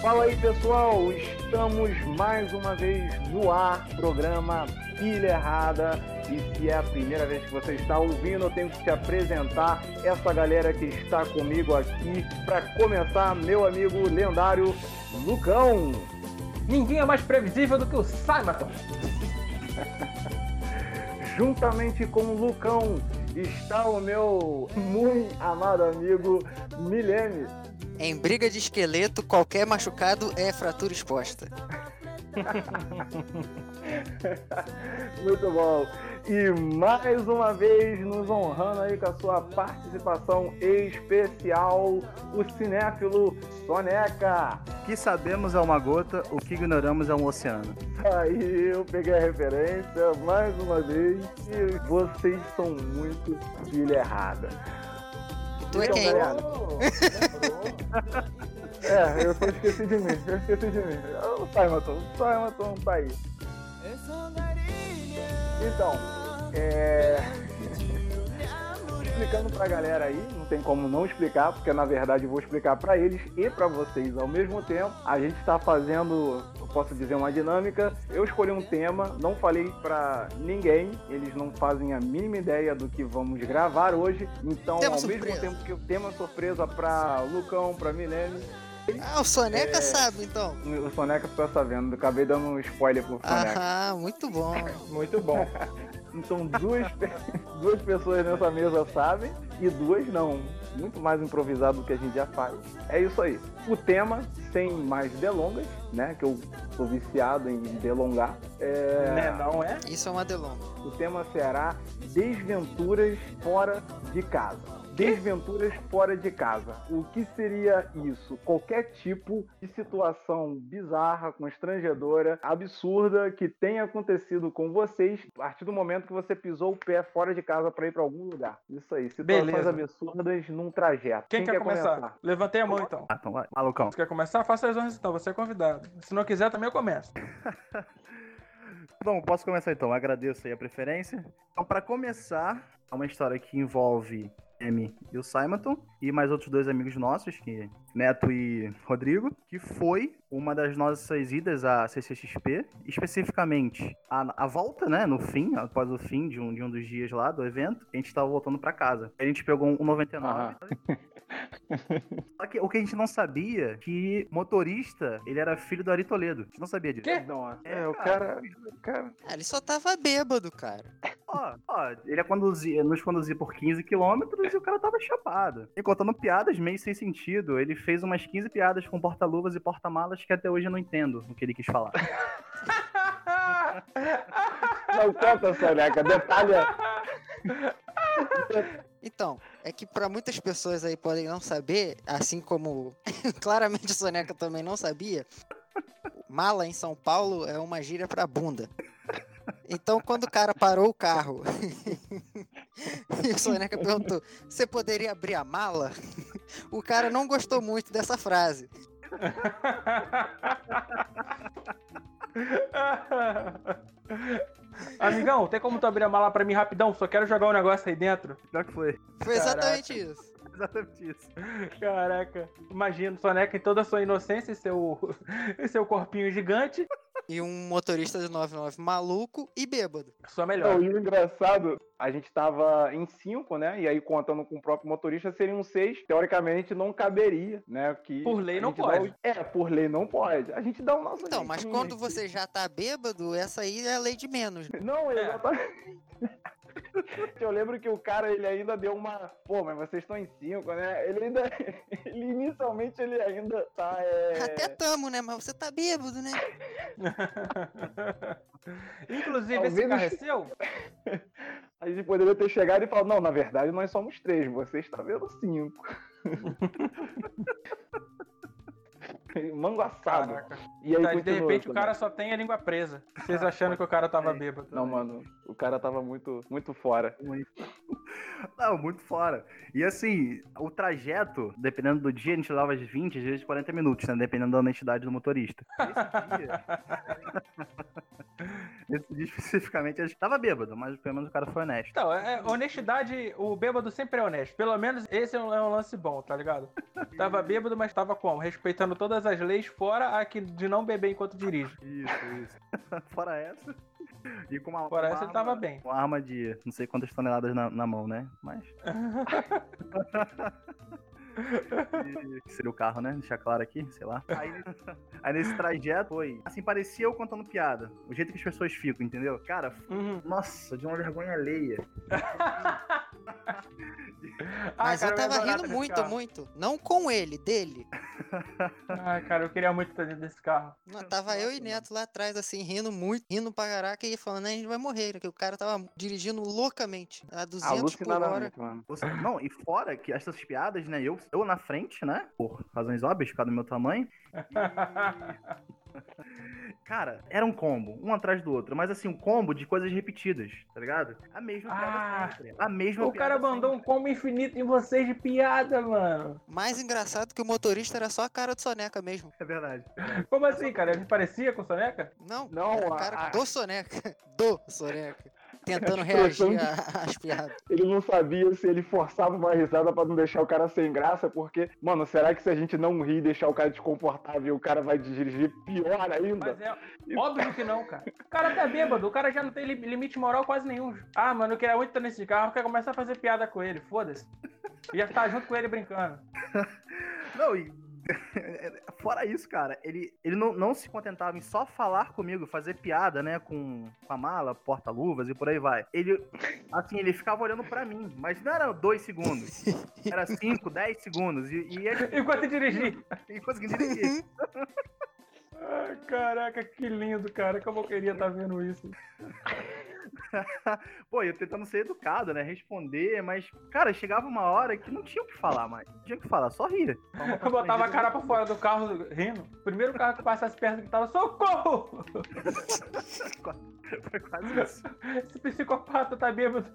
Fala aí pessoal, estamos mais uma vez no ar, programa Pilha Errada. E se é a primeira vez que você está ouvindo, eu tenho que te apresentar essa galera que está comigo aqui para começar, meu amigo lendário Lucão. Ninguém é mais previsível do que o Simon. Juntamente com o Lucão está o meu muito amado amigo Milene. Em briga de esqueleto, qualquer machucado é fratura exposta. Muito bom. E mais uma vez nos honrando aí com a sua participação especial, o cinéfilo Soneca. O que sabemos é uma gota, o que ignoramos é um oceano. Aí eu peguei a referência mais uma vez e vocês são muito filha errada. Tu é Então, quem? É, eu só esqueci de mim, eu esqueci de mim. O Simonton, o Simonton tá aí. Então, é. Explicando pra galera aí, não tem como não explicar, porque na verdade eu vou explicar pra eles e pra vocês ao mesmo tempo. A gente tá fazendo, posso dizer, uma dinâmica. Eu escolhi um tema, não falei pra ninguém, eles não fazem a mínima ideia do que vamos gravar hoje. Então, Tema ao surpresa. mesmo tempo que o tema surpresa pra Lucão, pra Milene, Ah, o Soneca É. sabe, então. o Soneca ficou sabendo, acabei dando um spoiler pro Soneca. Aham, muito bom. Muito bom. Então duas, duas pessoas nessa mesa sabem e duas não. Muito mais improvisado do que a gente já faz. É isso aí. O tema, sem mais delongas, né? Que eu sou viciado em delongar. É, Né, não é? Isso é uma delonga. O tema será Desventuras fora de casa. Desventuras fora de casa. O que seria isso? Qualquer tipo de situação bizarra, constrangedora, absurda que tenha acontecido com vocês a partir do momento que você pisou o pé fora de casa para ir para algum lugar. Isso aí, situações Beleza. absurdas num trajeto. Quem, quer, começar? Levantei a mão então. Ah, então vai. Malucão. Você quer começar? Faça as honras então, você é convidado. Se não quiser, também eu começo. Bom, posso começar então. Agradeço aí a preferência. Então, pra começar, é uma história que envolve Amy e o Simonton e mais outros dois amigos nossos, que Neto e Rodrigo, que foi uma das nossas idas à CCXP, especificamente a, a volta, né, no fim, após o fim de um, de um dos dias lá do evento, a gente tava voltando pra casa. A gente pegou um 99. Só que o que a gente não sabia que motorista, ele era filho do Ari Toledo. A gente não sabia disso. Quê? Nossa, É, é, o cara, cara. Ah, ele só tava bêbado, cara. Ó, ó, ele ia conduzir, nos conduzir por 15 quilômetros e o cara tava chapado. E contando piadas meio sem sentido, ele fez umas 15 piadas com porta-luvas e porta-malas que até hoje eu não entendo o que ele quis falar. Não conta, Soneca, detalha. Então, é que pra muitas pessoas aí podem não saber, assim como claramente o Soneca também não sabia, mala em São Paulo é uma gíria pra bunda. Então, quando o cara parou o carro e o Soneca perguntou: Você poderia abrir a mala? O cara não gostou muito dessa frase. Amigão, tem como tu abrir a mala pra mim rapidão? Só quero jogar um negócio aí dentro. Pior que foi. Foi exatamente isso. Exatamente isso. Caraca. Imagina, Soneca em toda a sua inocência e seu, e seu corpinho gigante. E um motorista de 99 maluco e bêbado. Só melhor. Não, e o engraçado, a gente tava em cinco, né? E aí, contando com o próprio motorista, seriam seis. Teoricamente, não caberia, né? Que Por lei não pode. o- É, por lei não pode. A gente dá o nosso Então, mas jeitinho, quando né? você já tá bêbado, essa aí é a lei de menos. né? Não, É. Eu lembro que o cara, ele ainda deu uma... Pô, mas vocês estão em cinco, né? Ele ainda... Ele, inicialmente, ele ainda tá... É... Até tamo, né? Mas você tá bêbado, né? Inclusive, esse Talvez- carro é seu? A gente poderia ter chegado e falado, não, na verdade, nós somos três. Você está vendo cinco. Mango assado. Caraca. E aí, Tá, de repente o cara só tem a língua presa. Vocês achando que o cara tava bêbado. Não, mano, o cara tava muito, muito fora. Muito. Não, muito fora. E assim, o trajeto, dependendo do dia, a gente leva de 20, às vezes 40 minutos, né? Dependendo da honestidade do motorista. Esse dia especificamente, ele tava bêbado, mas pelo menos o cara foi honesto. Então, é, honestidade, o bêbado sempre é honesto. Pelo menos esse é um, é um lance bom, tá ligado? Tava bêbado, mas tava como? Respeitando todas as leis, fora a que de não beber enquanto dirige. Isso, isso. Fora essa. E com uma, Fora uma essa, ele arma- tava bem. Uma arma de não sei quantas toneladas na, na mão, né? Mas. Que seria o carro, né? Deixar claro aqui, sei lá. Aí, aí nesse trajeto foi. Assim, parecia eu contando piada. O jeito que as pessoas ficam, entendeu? Cara, Uhum. nossa, de uma vergonha alheia. Ah, Mas cara, eu tava rindo muito, muito. Não com ele, dele. Ai, cara, eu queria muito estar dentro desse carro. Não, tava eu e Neto lá atrás, assim, rindo muito, rindo pra caraca e falando, "Né, a gente vai morrer, que o cara tava dirigindo loucamente, a 200 por hora. Mano. Você- Não, e fora que essas piadas, né? Eu, eu na frente, né? Por razões óbvias, por causa do meu tamanho. Cara, era um combo, um atrás do outro. Mas assim, um combo de coisas repetidas, tá ligado? A mesma piada Ah, sempre. A mesma o cara piada mandou um combo infinito em vocês de piada, mano. Mais engraçado que o motorista era só a cara do Soneca mesmo. sempre. É verdade. Como assim, cara? Ele parecia com o Soneca? Não, Não, a- cara a- do Soneca. Do Soneca. Tentando reagir às piadas. Ele não sabia se ele forçava uma risada pra não deixar o cara sem graça, porque, mano, será que se a gente não rir e deixar o cara desconfortável, o cara vai dirigir pior ainda? Mas é óbvio que não, cara. O cara tá bêbado, o cara já não tem li- limite moral quase nenhum. Ah, mano, eu queria muito estar nesse carro, eu quero começar a fazer piada com ele, foda-se. Ia estar junto com ele brincando. Não, e. Fora isso, cara, ele, ele não, não se contentava em só falar comigo, fazer piada, né, com, com a mala, porta-luvas e por aí vai. Ele, assim, ele ficava olhando pra mim, mas não era dois segundos, era cinco, dez segundos, e, e ele, Enquanto dirigir. conseguia dirigir. Ai, caraca, que lindo, cara. Como eu queria estar vendo isso. Pô, eu tentando ser educado, né, responder, mas, cara, chegava uma hora que não tinha o que falar mais, não tinha o que falar, só ria. Eu botava a cara pra fora do carro rindo. Primeiro carro que passasse perto que tava, socorro! Foi quase isso. Esse psicopata tá bêbado.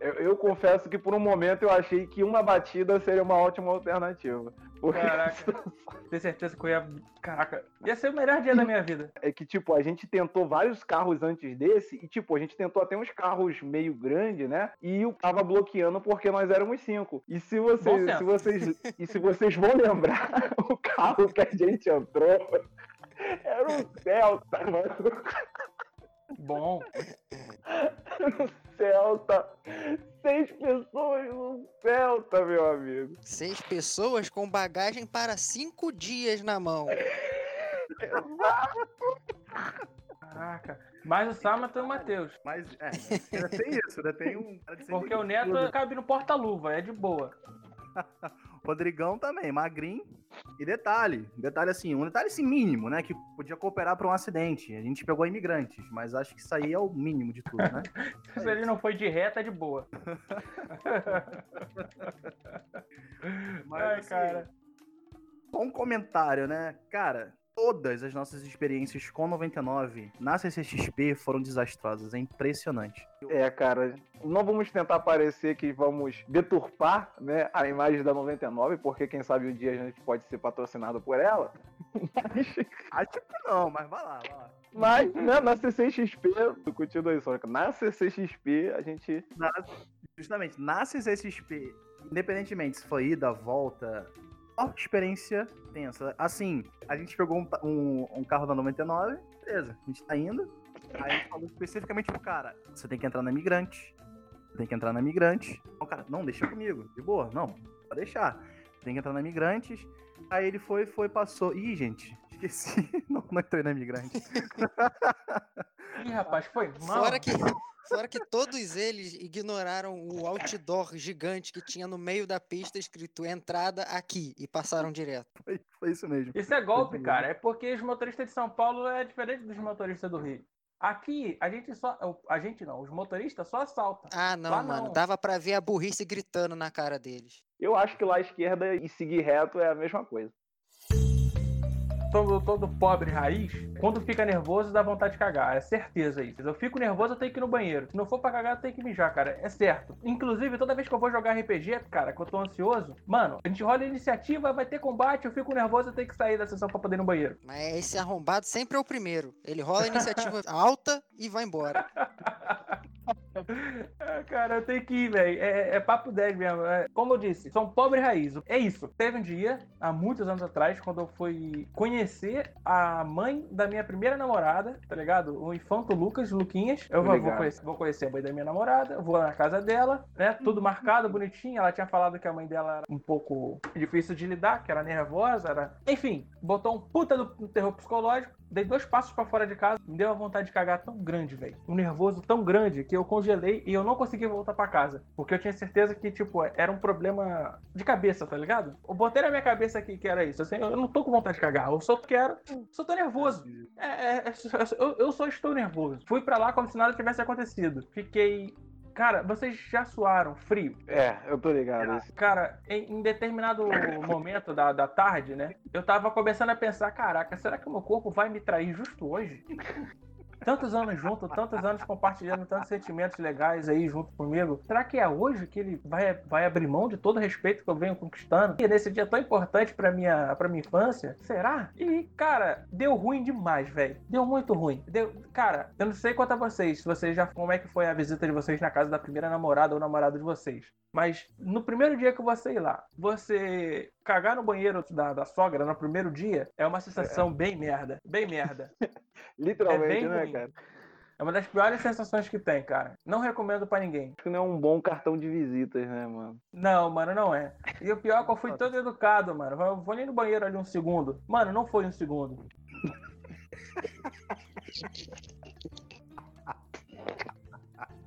Eu, eu confesso que por um momento eu achei que uma batida seria uma ótima alternativa. Caraca. Tenho certeza que eu ia. Caraca, ia ser o melhor dia da minha vida. é que, tipo, a gente tentou vários carros antes desse, e, tipo, a gente tentou até uns carros meio grandes, né? E o tava bloqueando porque nós éramos cinco. E se vocês, se vocês, e se vocês vão lembrar, o carro que a gente entrou era um Celta, mano. Bom. Celta. Seis pessoas no Celta, meu amigo. Seis pessoas com bagagem para cinco dias na mão. Caraca. Mais o Samato e o Matheus. Mas, é, ainda tem isso, ainda tem um... Porque o 120 Neto cabe no porta-luva, é de boa. Rodrigão também, magrinho. E detalhe, detalhe assim, um detalhe assim mínimo, né? Que podia cooperar para um acidente. A gente pegou imigrantes, mas acho que isso aí é o mínimo de tudo, né? Se ele não foi de reta, é de boa. Mas, Ai, assim, cara. Só um comentário, né? Cara, todas as nossas experiências com 99 na CCXP foram desastrosas. É impressionante. É, cara, não vamos tentar parecer que vamos deturpar, né, a imagem da 99, porque quem sabe um dia a gente pode ser patrocinado por ela. Mas, Acho que não, mas vai lá, vai lá. mas né, na CCXP, continua aí, Sônica, na CCXP a gente Na- justamente, na CCXP, independentemente se foi ida, volta, experiência tensa. Assim, a gente pegou um, um- um carro da 99, beleza, a gente tá indo. Aí a gente falou especificamente pro cara: você tem que entrar na migrante. Você tem que entrar na migrante. O cara, não, deixa comigo, de boa, não, pode deixar. Tem que entrar na migrantes. Aí ele foi, foi, passou. Ih, gente, esqueci. Não, não entrei na migrante. Ih, rapaz, foi mal. Fora que, fora que todos eles ignoraram o outdoor gigante que tinha no meio da pista escrito entrada aqui e passaram direto. Foi, foi isso mesmo. Isso é golpe, cara. É porque os motoristas de São Paulo é diferente dos motoristas do Rio. Aqui, a gente só. A gente não, os motoristas só assaltam. Ah, não, Lá mano. não. Dava pra ver a burrice gritando na cara deles. Eu acho que lá à esquerda e seguir reto é a mesma coisa. Todo, todo pobre raiz, quando fica nervoso dá vontade de cagar. É certeza isso. Eu fico nervoso, eu tenho que ir no banheiro. Se não for pra cagar, eu tenho que mijar, cara. É certo. Inclusive, toda vez que eu vou jogar RPG, cara, que eu tô ansioso, mano, a gente rola a iniciativa, vai ter combate, eu fico nervoso, eu tenho que sair da sessão pra poder ir no banheiro. Mas esse arrombado sempre é o primeiro. Ele rola a iniciativa alta e vai embora. É, cara, eu tenho que ir, velho. É, é papo 10 mesmo. É, como eu disse, são pobre raiz. É isso. Teve um dia, há muitos anos atrás, quando eu fui conhecer a mãe da minha primeira namorada, tá ligado? O infanto Lucas, Luquinhas. Eu vou, vou, conhecer, vou conhecer a mãe da minha namorada, vou na casa dela, né? Tudo marcado, bonitinho. Ela tinha falado que a mãe dela era um pouco difícil de lidar, que era nervosa, era... Enfim, botou um puta do terror psicológico dei dois passos para fora de casa, me deu uma vontade de cagar tão grande, velho. Um nervoso tão grande que eu congelei e eu não consegui voltar para casa. Porque eu tinha certeza que, tipo, era um problema de cabeça, tá ligado? Eu botei na minha cabeça aqui que era isso. Assim, eu não tô com vontade de cagar, eu só quero. Só tô nervoso. É, é, é, eu, eu só estou nervoso. Fui para lá como se nada tivesse acontecido. Fiquei Cara, vocês já suaram frio? É, eu tô ligado. Cara, em, em determinado momento da, da tarde, né? Eu tava começando a pensar, caraca, será que o meu corpo vai me trair justo hoje? Tantos anos junto, tantos anos compartilhando tantos sentimentos legais aí junto comigo. Será que é hoje que ele vai, vai abrir mão de todo o respeito que eu venho conquistando? E nesse dia tão importante pra minha, pra minha infância? Será? E, cara, deu ruim demais, velho. Deu muito ruim. Deu, cara, eu não sei quanto a vocês, se vocês já. Como é que foi a visita de vocês na casa da primeira namorada ou namorado de vocês. Mas no primeiro dia que você ir lá, você cagar no banheiro da, da sogra no primeiro dia é uma sensação é. bem merda. Bem merda. Literalmente, é né, ruim. cara? É uma das piores sensações que tem, cara. Não recomendo para ninguém. Acho que não é um bom cartão de visitas, né, mano? Não, mano, não é. E o pior é que eu fui todo educado, mano. Eu vou ali no banheiro ali um segundo. Mano, não foi um segundo.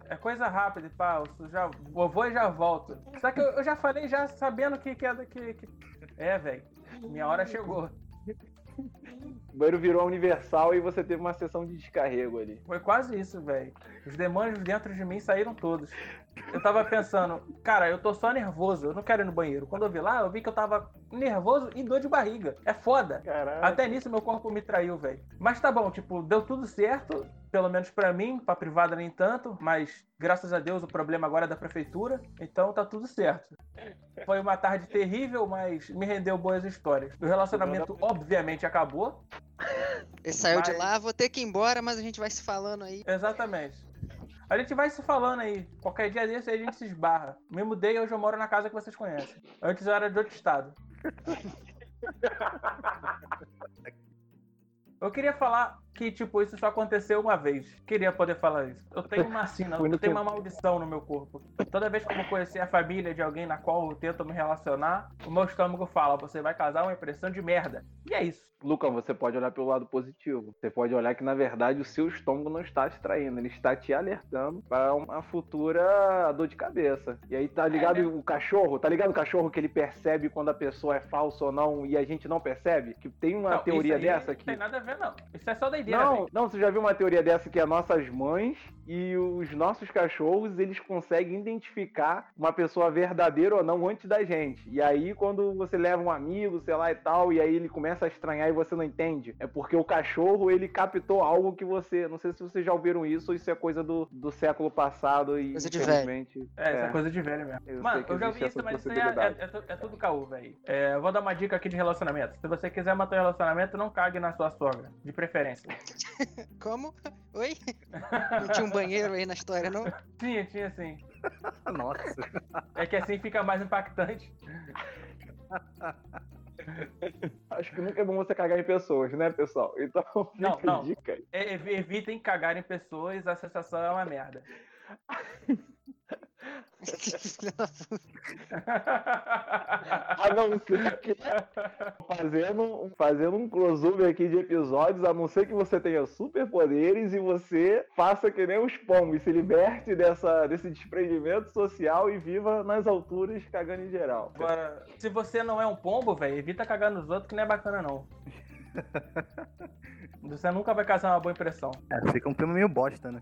É coisa rápida, pá. Eu já eu vou e já volto. Só que eu, eu já falei já sabendo que, que é que, que... É, velho. Minha hora chegou. O banheiro virou universal e você teve uma sessão de descarrego ali. Foi quase isso, velho. Os demônios dentro de mim saíram todos. Eu tava pensando, cara, eu tô só nervoso, eu não quero ir no banheiro. Quando eu vi lá, eu vi que eu tava nervoso e dor de barriga. É foda. Caraca. Até nisso meu corpo me traiu, velho. Mas tá bom, tipo, deu tudo certo pelo menos para mim, pra privada nem tanto, mas graças a Deus o problema agora é da prefeitura, então tá tudo certo. Foi uma tarde terrível, mas me rendeu boas histórias. O relacionamento obviamente acabou. Ele saiu mas... de lá, vou ter que ir embora, mas a gente vai se falando aí. Exatamente. A gente vai se falando aí. Qualquer dia desse a gente se esbarra. Me mudei hoje eu moro na casa que vocês conhecem. Antes eu era de outro estado. Eu queria falar que, tipo, isso só aconteceu uma vez. Queria poder falar isso. Eu tenho uma sina, eu tenho uma maldição no meu corpo. Toda vez que eu vou conhecer a família de alguém na qual eu tento me relacionar, o meu estômago fala: você vai casar uma impressão de merda. E é isso. Luca, você pode olhar pelo lado positivo. Você pode olhar que, na verdade, o seu estômago não está te traindo, ele está te alertando para uma futura dor de cabeça. E aí, tá ligado é, né? o cachorro? Tá ligado o cachorro que ele percebe quando a pessoa é falsa ou não e a gente não percebe? Que tem uma não, teoria dessa que. Não tem nada a ver, não. Isso é só doideira. Não, véio. não, você já viu uma teoria dessa que as nossas mães e os nossos cachorros, eles conseguem identificar uma pessoa verdadeira ou não antes da gente. E aí, quando você leva um amigo, sei lá e tal, e aí ele começa a estranhar e você não entende, é porque o cachorro, ele captou algo que você. Não sei se vocês já ouviram isso ou isso é coisa do, do século passado e coisa de velho. É, é, isso é coisa de velho mesmo. Eu Mano, eu já ouvi isso, mas isso é, é, é, é, tudo caô, velho. É, eu vou dar uma dica aqui de relacionamento. Se você quiser manter o relacionamento, não cague na sua sogra, de preferência. Como? Oi? Não tinha um banheiro aí na história, não? Tinha, tinha sim. Nossa. É que assim fica mais impactante. Acho que nunca é bom você cagar em pessoas, né, pessoal? Então, não, não. Dica. Evitem cagar em pessoas, a sensação é uma merda. a não ser que fazendo, fazendo um crossover aqui de episódios, a não ser que você tenha superpoderes e você faça que nem os pombos, se liberte dessa, desse desprendimento social e viva nas alturas cagando em geral. Agora, se você não é um pombo, velho, evita cagar nos outros que não é bacana não. Você nunca vai causar uma boa impressão. É, fica um filme meio bosta, né?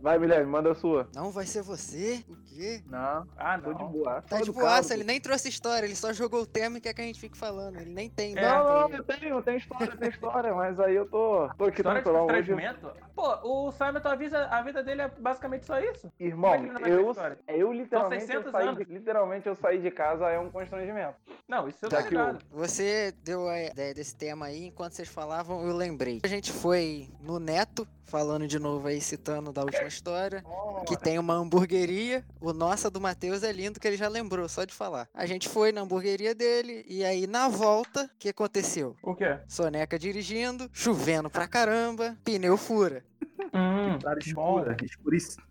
Vai, Guilherme, manda a sua. Não vai ser você? O quê? Não, Ah, tô de não. boa. Tá de boaça, ele nem trouxe história, ele só jogou o tema e quer que a gente fique falando. Ele nem tem. né? Não, não, eu tenho, eu tenho história, tem história, mas aí eu tô, tô aqui História de tranquilão hoje. constrangimento? Pô, o Simon avisa, a vida dele é basicamente só isso. Irmão, é não eu, eu literalmente, eu 600 saí de, literalmente eu saí de casa é um constrangimento. Não, isso eu Já tô ligado. Você deu a ideia desse tema aí, enquanto vocês falavam, eu lembrei. A gente foi no Neto, falando de novo aí, citando da última história, que tem uma hamburgueria. O nossa do Matheus é lindo, que ele já lembrou, só de falar. A gente foi na hamburgueria dele, e aí na volta, o que aconteceu? O quê? Soneca dirigindo, chovendo pra caramba, pneu fura. Hum, bom. escura, escuríssimo.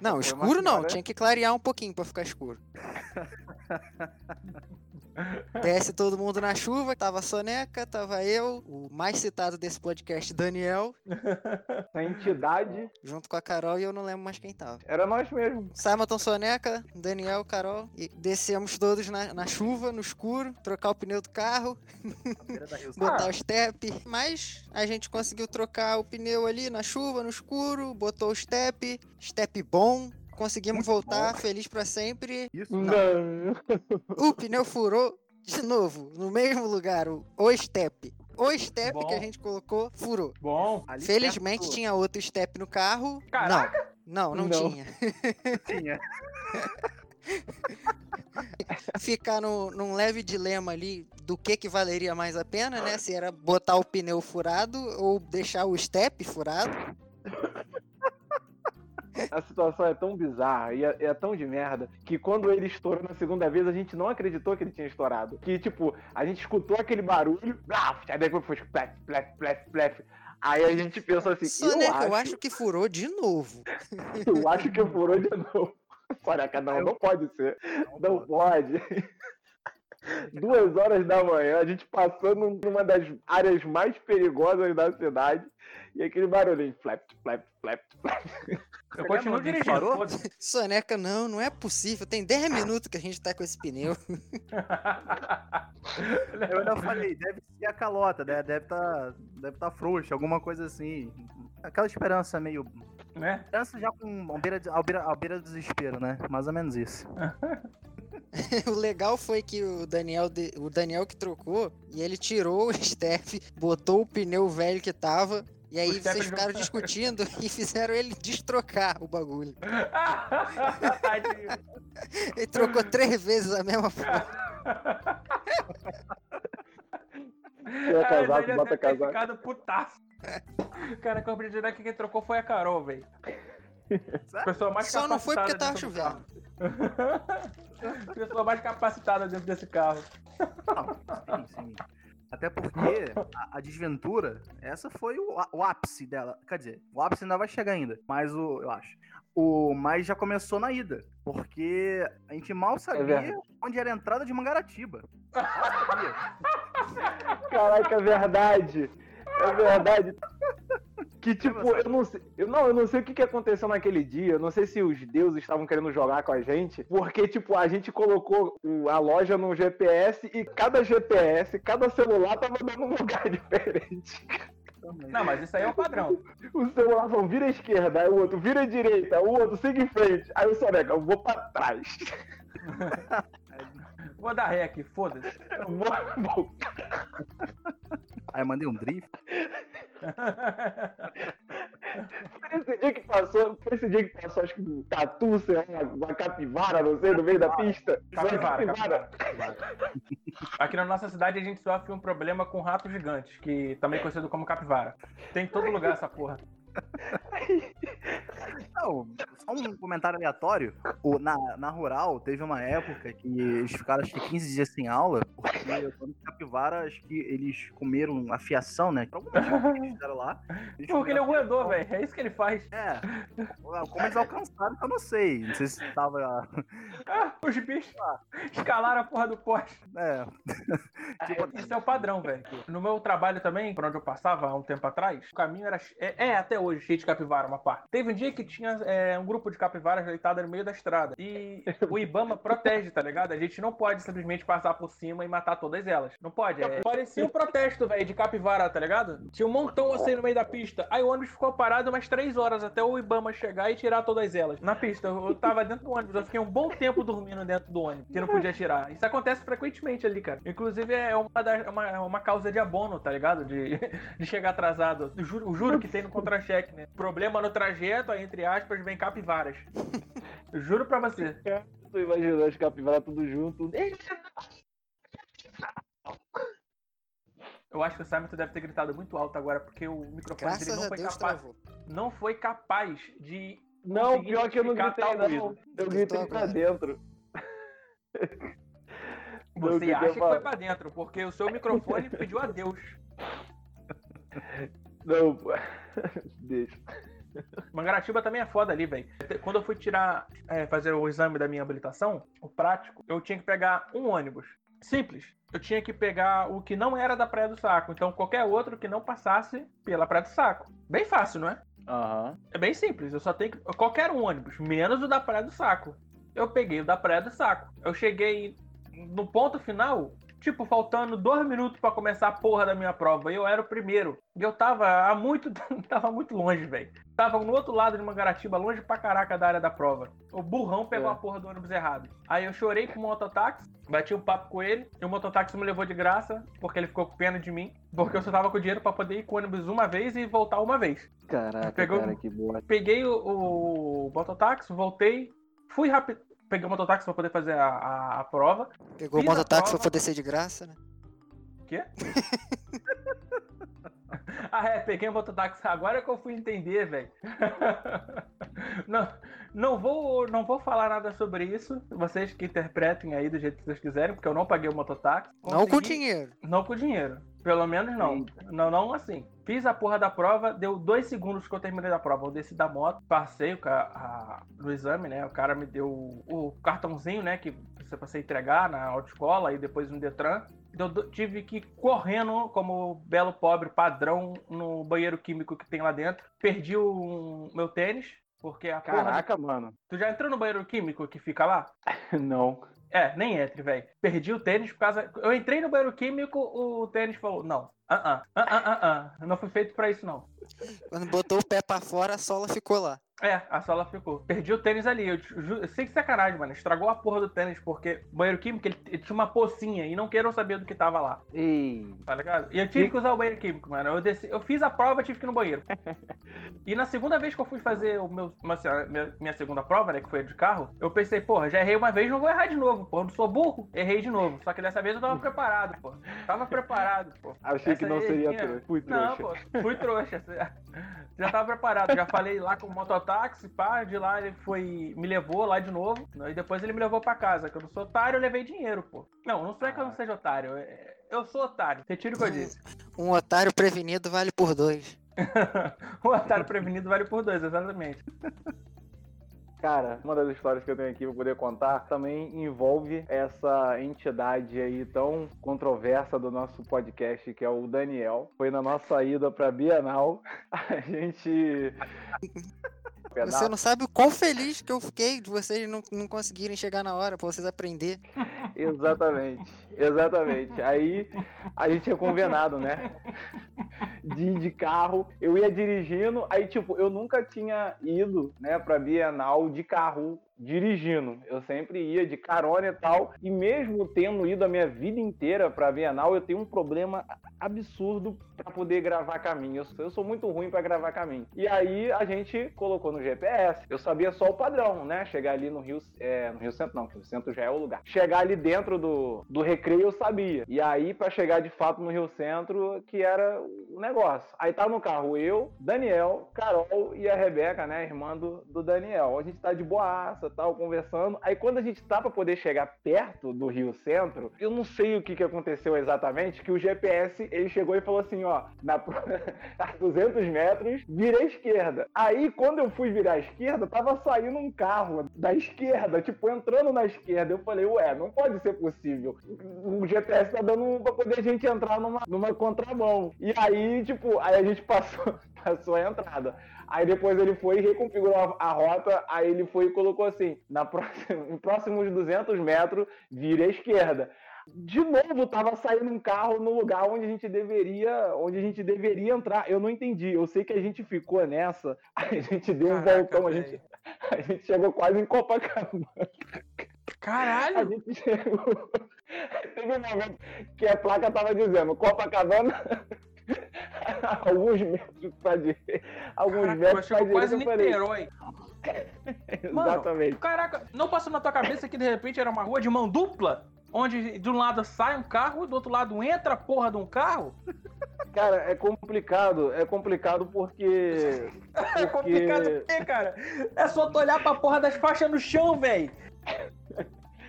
Não, escuro não, tinha que clarear um pouquinho pra ficar escuro. Desce todo mundo na chuva, tava a Soneca, tava eu, o mais citado desse podcast, Daniel, A entidade junto com a Carol e eu não lembro mais quem tava. era nós mesmo. Simonton Soneca, Daniel, Carol, e descemos todos na, na chuva, no escuro, trocar o pneu do carro, botar o step, mas a gente conseguiu trocar o pneu ali na chuva, no escuro, botou o step, step bom, conseguimos Muito voltar bom. feliz pra sempre. Isso, Não. O pneu furou de novo, no mesmo lugar, o, o step. O step Bom. que a gente colocou furou. Bom. ali Felizmente perto tinha outro step no carro. Caraca! Não, não, não, Não. tinha. tinha. Ficar no, num leve dilema ali do que que valeria mais a pena, né? Se era botar o pneu furado ou deixar o step furado. A situação é tão bizarra e é, é tão de merda que quando ele estourou na segunda vez, a gente não acreditou que ele tinha estourado. Que, tipo, a gente escutou aquele barulho, blaf, aí depois foi plef, plef, plef, plef. Aí a gente pensou assim, Soneca, eu, acho, eu acho que furou de novo. eu acho que furou de novo. Soneca, não, não pode ser. Não pode. Duas horas da manhã, a gente passando numa das áreas mais perigosas da cidade. E aquele barulhinho, flap, flap, flap, flap. Eu continuo dirigindo. parou? Soneca, não, não é possível. Tem 10 minutos que a gente tá com esse pneu. Eu ainda falei, deve ser a calota, né? deve estar deve tá frouxa, alguma coisa assim. Aquela esperança meio. né? Esperança já com a beira, de- à beira, beira do desespero, né? Mais ou menos isso. o legal foi que o Daniel, de- o Daniel que trocou, e ele tirou o step, botou o pneu velho que tava. E aí O vocês ficaram discutindo e fizeram ele destrocar o bagulho. Ele trocou três vezes a mesma porra. Tira Ah, casaco, ele bota casaco. ficado putaço. Cara, que eu acredito que quem trocou foi a Carol, velho. Pessoa mais Só não foi porque tava chovendo. Pessoa mais capacitada dentro desse carro. Não, sim, sim. Até porque a, a desventura, essa foi o, o ápice dela. Quer dizer, o ápice ainda vai chegar ainda. Mas o, eu acho. O, mas já começou na ida. Porque a gente mal sabia verdade. onde era a entrada de Mangaratiba. Caraca, é verdade. É verdade. Que tipo, eu não sei. Eu, não, eu não sei o que, que aconteceu naquele dia. Eu não sei se os deuses estavam querendo jogar com a gente. Porque, tipo, a gente colocou o- a loja no GPS e cada GPS, cada celular tava dando um lugar diferente. Não, mas isso aí é o padrão. O celular falou, vira à esquerda, aí o outro vira à direita, o outro siga em frente. Aí o Soneca, eu vou pra trás. Vou dar ré aqui, foda-se. Vou. Aí eu mandei um drift. Foi esse dia que passou, foi esse dia que passou, acho que um tatu, sei lá, uma capivara, não sei, no meio da pista. Uma Capivara, capivara. Aqui na nossa cidade a gente sofre um problema com ratos gigantes, que também é conhecido como capivara. Tem em todo lugar essa porra. Não, só um comentário aleatório. O, na, na rural, teve uma época que eles ficaram acho que 15 dias sem aula, porque quando capivara, acho que eles comeram a fiação, né? Que eles fizeram lá. Eles Porque ele é roedor, velho. É isso que ele faz. É. Como eles alcançaram, eu não sei. Não sei se tava. Ah, os bichos escalaram a porra do poste. É. Tipo, Isso é o padrão, velho. No meu trabalho também, por onde eu passava há um tempo atrás, o caminho era. É, é até hoje cheio de capivara. uma parte. Teve um dia que tinha é, um grupo de capivaras deitado no meio da estrada. E o Ibama protege, tá ligado? A gente não pode simplesmente passar por cima e matar todas elas. Não pode. É, parecia um protesto, velho, de capivara, tá ligado? Tinha um montão assim no meio da pista. Aí o ônibus ficou parado umas três horas até o Ibama chegar e tirar todas elas. Na pista, eu tava dentro do ônibus. Eu fiquei um bom tempo dormindo dentro do ônibus, que não podia tirar. Isso acontece frequentemente ali, cara. Inclusive, é uma, da, uma, uma causa de abono, tá ligado? De, de chegar atrasado. Eu juro, eu juro que tem no contra-cheque, né? Problema no trajeto, aí, entre aspas, vem capivaras. Eu juro pra você. Tô imaginando as capivaras tudo junto. Eu acho que o Simon deve ter gritado muito alto agora, porque o microfone dele Graças não a foi, Deus capaz, travou. não foi capaz de. Não, pior que eu não gritei, não. Eu Gritou gritei pra agora. dentro. Não, Você eu acha que foi pra dentro, porque o seu microfone pediu adeus. Não, pô. Deixa. Mangaratiba também é foda ali, velho. Quando eu fui tirar, é, fazer o exame da minha habilitação, o prático, eu tinha que pegar um ônibus. Simples. Eu tinha que pegar o que não era da Praia do Saco. Então, qualquer outro que não passasse pela Praia do Saco. Bem fácil, não é? Aham. É bem simples. Eu só tenho que. Qualquer um ônibus, menos o da Praia do Saco. Eu peguei o da Praia do Saco. Eu cheguei no ponto final, tipo, faltando dois minutos pra começar a porra da minha prova. E eu era o primeiro. E eu tava há muito. tava muito longe, velho. Tava no outro lado de Mangaratiba, longe pra caraca da área da prova. O burrão pegou É. a porra do ônibus errado. Aí eu chorei com o mototáxi, bati um papo com ele, e o mototáxi me levou de graça, porque ele ficou com pena de mim, porque eu só tava com dinheiro pra poder ir com o ônibus uma vez e voltar uma vez. Caraca, Pegou- cara, que boa. Peguei o, o mototáxi, voltei, fui rápido. Peguei o mototáxi pra poder fazer a, a, a prova. Pegou o mototáxi pra poder ser de graça, né? O quê? ah, é, peguei o mototáxi. Agora que eu fui entender, velho. não, não, vou, não vou falar nada sobre isso. Vocês que interpretem aí do jeito que vocês quiserem, porque eu não paguei o mototáxi. Não com Consegui- dinheiro. Não com dinheiro. Pelo menos não. Não, não assim. Fiz a porra da prova, deu dois segundos que eu terminei da prova. Eu desci da moto, passei o ca- a- no exame, né? O cara me deu o cartãozinho, né? Que você você entregar na autoescola e depois no Detran. Eu tive que ir correndo como belo pobre padrão no banheiro químico que tem lá dentro. Perdi o meu tênis, porque a porra. Caraca, mano. Tu já entrou no banheiro químico que fica lá? Não. É, nem entre, velho. Perdi o tênis por causa. Eu entrei no banheiro químico, o tênis falou: não. Ah, ah, ah, ah, ah, Não fui feito pra isso, não. Quando botou o pé pra fora, a sola ficou lá. É, a sola ficou. Perdi o tênis ali. Eu, ju- eu sei que sacanagem, mano. Estragou a porra do tênis, porque o banheiro químico ele, ele tinha uma pocinha e não queiram saber do que tava lá, Ei. tá ligado? E eu tive que usar o banheiro químico, mano. Eu, desci, eu fiz a prova, tive que ir no banheiro. E na segunda vez que eu fui fazer o meu, minha, minha segunda prova, né, que foi de carro, eu pensei, porra, já errei uma vez, não vou errar de novo, porra. Não sou burro, errei de novo. Só que dessa vez eu tava preparado, porra. Tava preparado, porra. Achei que Essa não aí seria tinha- trouxa. Fui Não, trouxa. pô, fui trouxa. Já tava preparado, já falei lá com o mototáxi, pá, de lá ele foi, me levou lá de novo, né, e depois ele me levou pra casa, que eu não sou otário, eu levei dinheiro, pô. Não, não é que eu não seja otário, é- eu sou otário, retiro o que eu disse. Um otário prevenido vale por dois. o otário prevenido vale por dois, exatamente. Cara, uma das histórias que eu tenho aqui pra poder contar também envolve essa entidade aí tão controversa do nosso podcast, que é o Daniel. Foi na nossa ida pra Bienal. A gente. Você não sabe o quão feliz que eu fiquei de vocês não, não conseguirem chegar na hora pra vocês aprender. Exatamente, exatamente. Aí a gente tinha combinado, né? De de carro, eu ia dirigindo, aí tipo, eu nunca tinha ido, né, pra Bienal de carro dirigindo. Eu sempre ia de carona e tal, e mesmo tendo ido a minha vida inteira pra Bienal, eu tenho um problema absurdo pra poder gravar caminho. Eu sou, eu sou muito ruim pra gravar caminho. E aí a gente colocou no GPS. Eu sabia só o padrão, né? Chegar ali no Rio, é, no Rio Centro não, que o Centro já é o lugar. Chegar ali dentro do, do recreio eu sabia. E aí pra chegar de fato no Rio Centro que era o negócio. Aí tá no carro eu, Daniel, Carol e a Rebeca, né, irmã do, do Daniel. A gente tá de boaça, tal, conversando. Aí quando a gente tá pra poder chegar perto do Rio Centro, eu não sei o que que aconteceu exatamente, que o GPS, ele chegou e falou assim, ó, na, a 200 metros, vira à esquerda. Aí quando eu fui virar à esquerda, tava saindo um carro da esquerda, tipo, entrando na esquerda. Eu falei, ué, não pode ser possível. O GPS tá dando pra poder a gente entrar numa, numa contramão. E aí, tipo, aí a gente passou, passou a entrada. Aí depois ele foi e reconfigurou a, a rota, aí ele foi e colocou assim, na próxima, em próximos 200 metros, vira à esquerda. De novo, tava saindo um carro no lugar onde a gente deveria, onde a gente deveria entrar. Eu não entendi. Eu sei que a gente ficou nessa, a gente deu um Caraca, voltão, a gente, a gente chegou quase em Copacabana. A Caralho! gente chegou. Teve um momento que a placa tava dizendo Copacabana. alguns metros pra direita. Alguns Caraca, metros pra quase direita. Falei, Niterói. Exatamente. Caraca, não passou na tua cabeça que de repente era uma rua de mão dupla? Onde de um lado sai um carro, do outro lado entra a porra de um carro? Cara, é complicado. É complicado porque. É complicado porque, cara? É só tu olhar pra porra das faixas no chão, velho.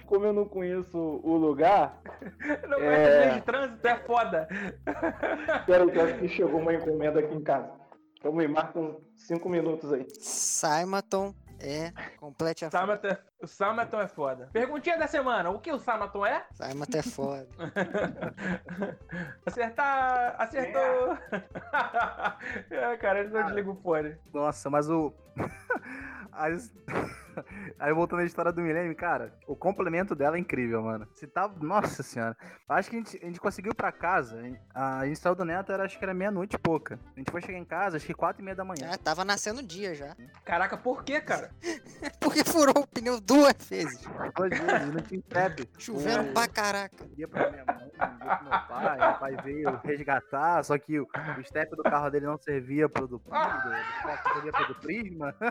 Como eu não conheço o lugar, Não É. conhece lei de trânsito, é foda. quero que que chegou uma encomenda aqui em casa. Então me marcam cinco minutos aí. Simaton é. Complete a. Samaton é- O Samaton é foda. Perguntinha da semana: o que o Samaton é? Simaton é foda. Acertar! Acertou! É, cara, ele não desliga o fone. Nossa, mas o. As- Aí voltando à história do Milênio, cara, o complemento dela é incrível, mano. Você tá. Nossa senhora. Acho que a gente, a gente conseguiu ir pra casa. A gente saiu do neto, era, acho que era meia-noite e pouca. A gente foi chegar em casa, acho que quatro e meia da manhã. Ah, tava nascendo o dia já. Caraca, por que, cara? Porque furou o pneu duas vezes. Duas vezes, não tinha step. Chovendo O- pra caraca. Ia pra minha mãe, ia pro meu pai, meu pai veio resgatar, só que o, o step do carro dele não servia pro do, do, do, do servia pro do Prisma.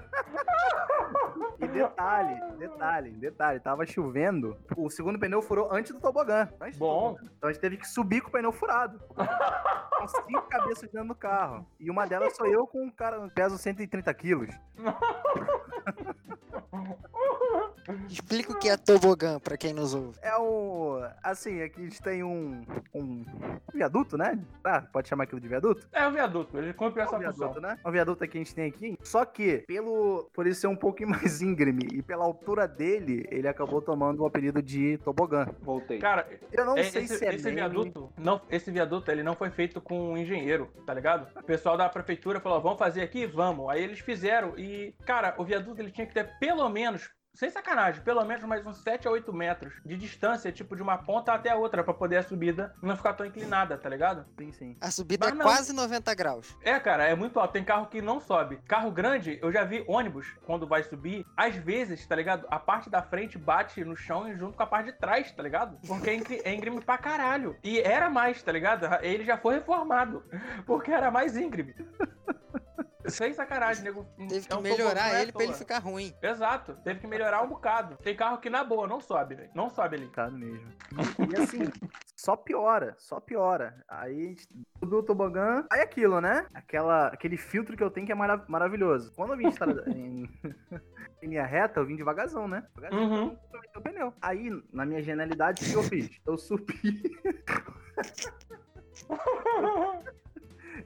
E detalhe, detalhe, detalhe, tava chovendo. O segundo pneu furou antes do tobogã. Antes do Bom. tobogã. Então a gente teve que subir com o pneu furado. Com cinco cabeças dentro do carro. E uma delas sou eu com um cara que pesa 130 quilos. Explica o que é tobogã pra quem nos ouve. É o. Assim, aqui a gente tem um. Um viaduto, né? Ah, pode chamar aquilo de viaduto? É o viaduto, ele cumpre É essa um viaduto, função. né? É um viaduto que a gente tem aqui. Só que, pelo, por ele ser um pouquinho mais íngreme e pela altura dele, ele acabou tomando o apelido de tobogã. Voltei. Cara, Eu não é- sei esse, se é esse meme. viaduto, não, esse viaduto ele não foi feito com um engenheiro, tá ligado? O pessoal da prefeitura falou: vamos fazer aqui? Vamos. Aí eles fizeram e, cara, o viaduto ele tinha que ter pelo menos. Sem sacanagem, pelo menos mais uns 7 a 8 metros de distância, tipo de uma ponta até a outra, pra poder a subida não ficar tão inclinada, tá ligado? Sim, sim. A subida Mas é não. quase 90 graus. É, cara, é muito alto. Tem carro que não sobe. Carro grande, eu já vi ônibus, quando vai subir, às vezes, tá ligado? A parte da frente bate no chão e junto com a parte de trás, tá ligado? Porque é é íngreme pra caralho. E era mais, tá ligado? Ele já foi reformado. Porque era mais íngreme. Sem sacanagem, nego. Teve que é um melhorar à ele pra ele ficar ruim. Exato, teve que melhorar um bocado. Tem carro que, na boa, não sobe, velho. Não sobe ali. Complicado mesmo. E assim, só piora, só piora. Aí a gente subiu o tobogã. Aí aquilo, né? Aquela, aquele filtro que eu tenho que é mara- maravilhoso. Quando eu vim estar em, em linha reta, eu vim devagarzão, né? Devagarzinho Uhum. pneu. Aí, na minha genialidade, o que eu fiz? Eu subi.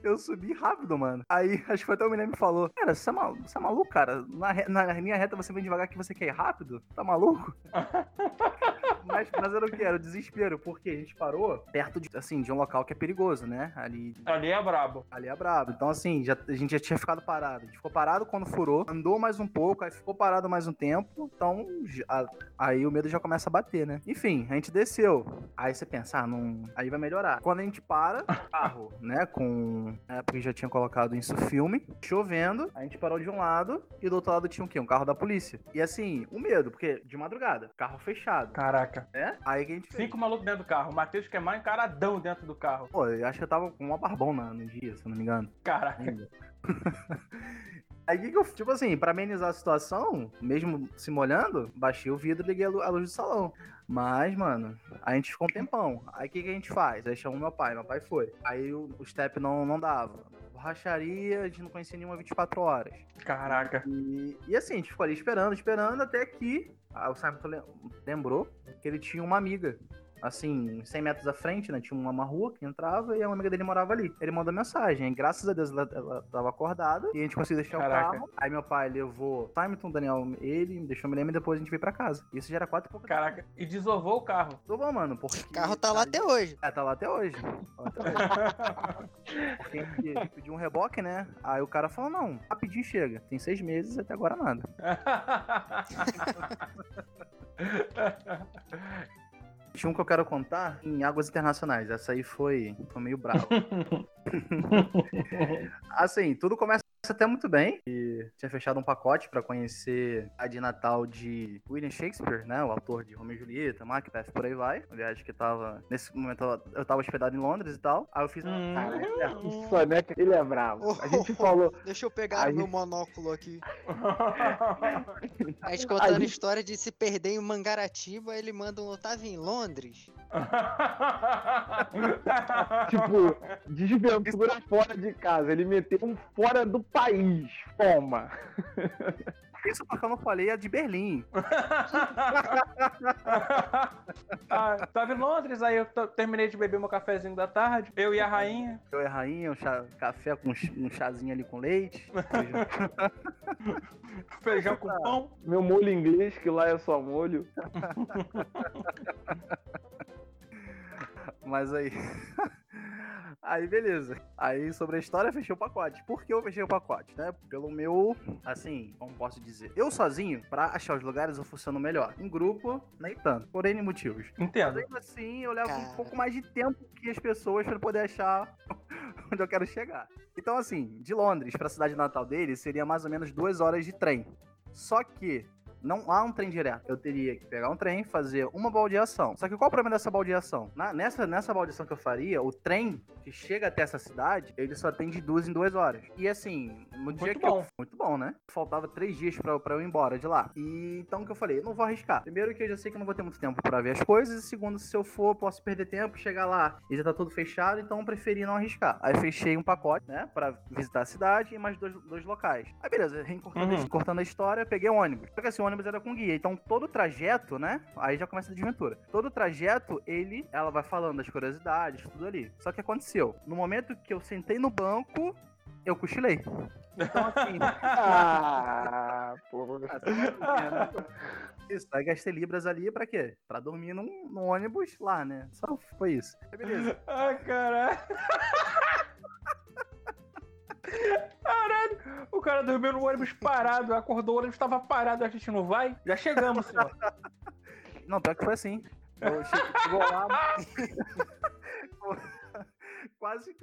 Eu subi rápido, mano. Aí, acho que foi até o menino que me falou: Cara, você é, mal, você é maluco, cara? Na, na linha reta você vem devagar que você quer ir rápido? Tá maluco? mas, mas era o que? Era o desespero, porque a gente parou perto de, assim, de um local que é perigoso, né? Ali, Ali é brabo. ali é brabo. Então, assim, já, a gente já tinha ficado parado. A gente ficou parado quando furou, andou mais um pouco, aí ficou parado mais um tempo. Então, já- aí o medo já começa a bater, né? Enfim, a gente desceu. Aí você pensa, ah, não... aí vai melhorar. Quando a gente para, carro, né, com... Na época já tinha colocado isso filme, chovendo, a gente parou de um lado e do outro lado tinha o quê? Um carro da polícia. E assim, o medo, porque de madrugada, carro fechado, Caraca. Né? Aí que a gente. Cinco malucos dentro do carro. O Matheus que é mais encaradão dentro do carro. Pô, eu acho que eu tava com uma barbona no dia, se eu não me engano. Caraca. Aí o que, eu, tipo assim, pra amenizar a situação, mesmo se molhando, baixei o vidro e liguei a lu- a luz do salão. Mas, mano, a gente ficou um tempão. Aí o que, que a gente faz? Aí chamou meu pai, meu pai foi. Aí o, o step não, não dava. Borracharia, a gente não conhecia nenhuma 24 horas. Caraca. E, e assim, a gente ficou ali esperando, esperando, até que o Simon lem- lembrou que ele tinha uma amiga assim, 100 metros à frente, né? Tinha uma, rua que entrava e a amiga dele morava ali. Ele mandou mensagem. Aí, graças a Deus, ela, ela tava acordada e a gente conseguiu deixar Caraca. o carro. Aí meu pai levou Simon, Daniel, ele, me deixou me lembrar e depois a gente veio pra casa. Isso já era quatro e pouco. Caraca, e desovou o carro. Bom, mano, porque... O carro tá lá até hoje. É, tá lá até hoje. Tá lá até hoje. Porque a gente pediu um reboque, né? Aí o cara falou, não, rapidinho chega. Tem seis meses e até agora nada. Tinha um que eu quero contar em águas internacionais. Essa aí foi, foi meio brava. assim, tudo começa até muito bem. E tinha fechado um pacote pra conhecer a de Natal de William Shakespeare, né? O autor de Romeo e Julieta, Macbeth, por aí vai. Viagem que tava. Nesse momento eu- tava hospedado em Londres e tal. Aí eu fiz. Hum. Cara, o Soneca, ele é bravo. A gente falou. Deixa eu pegar Aí- meu monóculo aqui. A gente contando a Aí- história de se perder em Mangaratiba, ele manda um. Eu tava em Londres. Tipo, desventura fora de casa. Ele meteu um fora do país. Toma. Isso porque eu não falei a de Berlim. ah, tava em Londres, aí eu terminei de beber meu cafezinho da tarde. Eu e a rainha. Eu e a rainha, um chá- café com um chazinho ali com leite. Feijão com pão. Meu molho inglês, que lá é só molho. Mas aí. Aí, beleza. Aí, sobre a história, fechei o pacote. Por que eu fechei o pacote, né? Pelo meu, assim, como posso dizer? Eu sozinho, pra achar os lugares, eu funciono melhor. Em grupo, nem tanto. Por N motivos. Mas Entendo. ainda assim, eu levo um Cara. pouco mais de tempo que as pessoas pra poder achar onde eu quero chegar. Então, assim, de Londres pra cidade natal dele, seria mais ou menos duas horas de trem. Só que não há um trem direto. Eu teria que pegar um trem, fazer uma baldeação. Só que qual o problema dessa baldeação? Na- nessa, nessa baldeação que eu faria, o trem que chega até essa cidade, ele só tem de duas em duas horas. E assim, no dia Muito que eu bom. muito bom, né? Faltava três dias pra, pra eu ir embora de lá. E então o que eu falei, eu não vou arriscar. Primeiro que eu já sei que eu não vou ter muito tempo pra ver as coisas. E segundo, se eu for, posso perder tempo, chegar lá e já tá tudo fechado, então eu preferi não arriscar. Aí fechei um pacote, né? Pra visitar a cidade e mais dois, dois locais. Aí beleza, recortando, Uhum. cortando a história, peguei o ônibus. Só que assim, ônibus era com guia. Então todo o trajeto, né? Aí já começa a desventura. Todo o trajeto, ele, ela vai falando das curiosidades, tudo ali. Só que aconteceu. No momento que eu sentei no banco, eu cochilei. Então, assim. Ah, pô. Isso, aí gastei libras ali pra quê? Pra dormir num, num ônibus lá, né? Só foi isso. Aí beleza. Ai, caralho. Caralho, o cara dormiu no ônibus parado, acordou, o ônibus tava parado, a gente não vai? Já chegamos, senhor. Não, pior que foi assim. Eu che- chegou lá. Quase.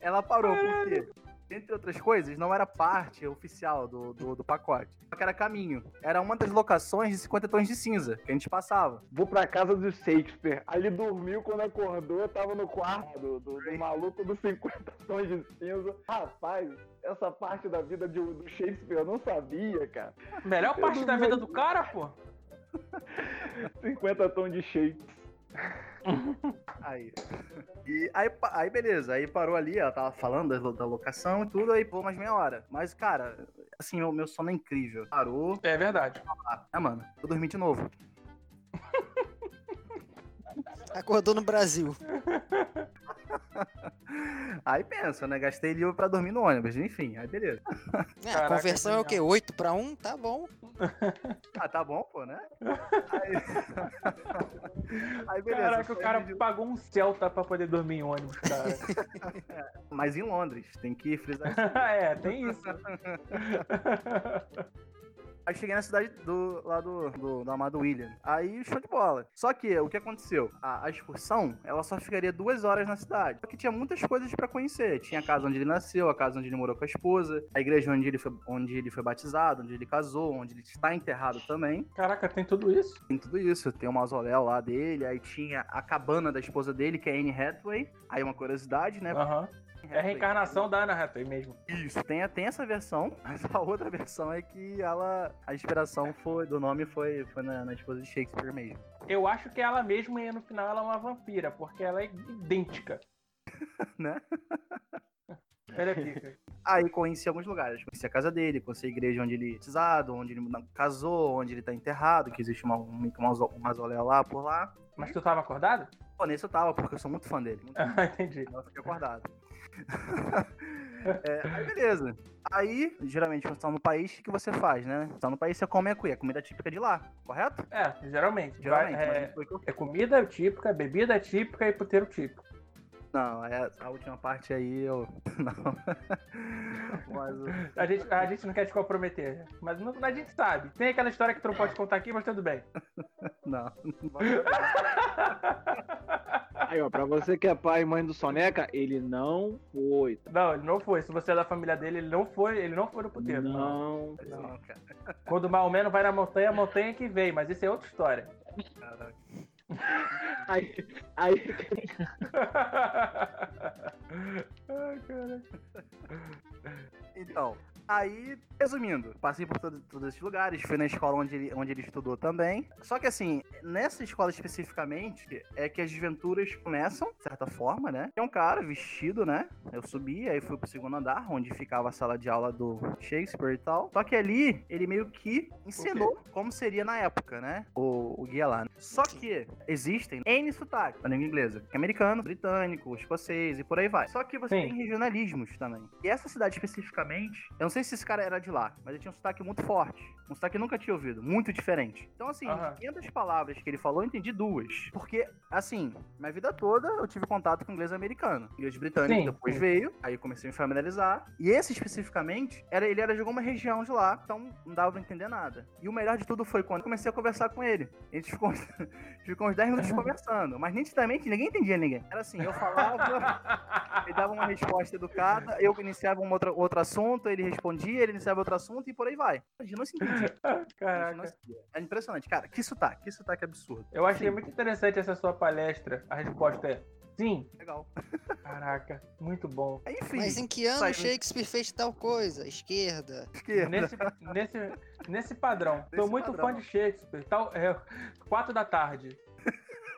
Ela parou, por quê? Entre outras coisas, não era parte oficial do, do, do pacote. Só que era caminho. Era uma das locações de 50 tons de cinza que a gente passava. Vou pra casa do Shakespeare. Ali dormiu, quando acordou, tava no quarto do, do, do maluco dos 50 tons de cinza. Rapaz, essa parte da vida de- do Shakespeare eu não sabia, cara. Melhor parte da vida do cara, pô. 50 tons de Shakespeare. Aí. E aí, aí beleza, aí parou ali, ela tava falando da, lo- da locação e tudo, aí pô, mais meia hora. Mas, cara, assim, o meu sono é incrível. Parou, É verdade. ah, mano, eu dormi de novo. Acordou no Brasil. Aí pensa, né? Gastei livro pra dormir no ônibus, enfim, aí beleza. É, a Caraca, conversão é o quê? 8 pra 1? Tá bom. Ah, tá bom, pô, né? Aí, aí beleza. Caraca, o cara de- pagou um Celta pra poder dormir em ônibus, cara. Mas em Londres, tem que frisar isso. é, tem isso. Aí cheguei na cidade do, lá do, do, do amado William. Aí, show de bola. Só que, o que aconteceu? A, a excursão, ela só ficaria duas horas na cidade. Só que tinha muitas coisas pra conhecer. Tinha a casa onde ele nasceu, a casa onde ele morou com a esposa, a igreja onde ele foi, onde ele foi batizado, onde ele casou, onde ele está enterrado também. Caraca, tem tudo isso? Tem tudo isso. Tem o mausoléu lá dele, aí tinha a cabana da esposa dele, que é Anne Hathaway. Aí uma curiosidade, né? Aham. É a reencarnação da Ana Hathaway mesmo. Isso, tem, tem essa versão, mas a outra versão é que ela. A inspiração foi, do nome foi, foi na, na esposa de Shakespeare mesmo. Eu acho que ela mesma, e no final, ela é uma vampira, porque ela é idêntica. Né? Aqui. Aí conheci alguns lugares. Conheci a casa dele, conheci a igreja onde ele é batizado, onde ele casou, onde ele tá enterrado, que existe uma, um, um mausoléu lá por lá. Mas tu tava acordado? Pô, nesse eu tava, porque eu sou muito fã dele. Muito. Ah, entendi. Eu fiquei acordado. É, aí beleza. Aí, geralmente, quando você tá no país, o que você faz, né? Você tá no país, você come a cuia, comida típica de lá, correto? É, geralmente. Geralmente, é, não é comida típica, bebida típica e puteiro típico. Não, é a última parte aí eu. Não. Mas A gente, a gente não quer te comprometer, mas não- a gente sabe. Tem aquela história que tu não pode contar aqui, mas tudo bem. Não. Aí, ó, pra você que é pai e mãe do Soneca, ele não foi. Não, ele não foi. Se você é da família dele, ele não foi, ele não foi no puteiro. Não. Não, cara. Quando o Maomé não vai na montanha, a montanha que vem, mas isso é outra história. Caraca. Aí, aí, Ai, cara. Então, aí, resumindo, passei por todo- todos esses lugares, fui na escola onde ele, onde ele estudou também. Só que assim, nessa escola especificamente, é que as desventuras começam, de certa forma, né? É um cara vestido, né? Eu subi, aí fui pro segundo andar, onde ficava a sala de aula do Shakespeare e tal. Só que ali, ele meio que ensinou como seria na época, né? O, o guia lá. né? Só que existem N sotaques na língua inglesa. que é Americano, britânico, escocês e por aí vai. Só que você Sim. tem regionalismos também. E essa cidade especificamente, eu não sei se esse cara era de lá, mas ele tinha um sotaque muito forte. Um sotaque que nunca tinha ouvido, muito diferente. Então, assim, Aham. de 500 palavras que ele falou, eu entendi duas. Porque, assim, minha vida toda eu tive contato com inglês americano. Inglês britânico Sim, depois veio, aí eu comecei a me familiarizar. E esse especificamente, era, ele era de alguma região de lá, então não dava pra entender nada. E o melhor de tudo foi quando eu comecei a conversar com ele. A gente ficou, ficou uns 10 minutos conversando, mas nitidamente ninguém entendia ninguém. Era assim, eu falava, ele dava uma resposta educada, eu iniciava um outro, outro assunto, ele respondia, ele iniciava outro assunto e por aí vai. A gente não se entendia. A gente não Caraca. se entendia. É impressionante, cara. Que sotaque, que sotaque absurdo. Eu achei Sim. muito interessante essa sua palestra. A resposta é sim. Legal. Caraca, muito bom. Aí, Enfim, Mas em que ano saiu- Shakespeare fez tal coisa? Esquerda. esquerda. Nesse, nesse, nesse padrão. Tô Nesse muito padrão. fã de Shakespeare. Tal, é, quatro da tarde.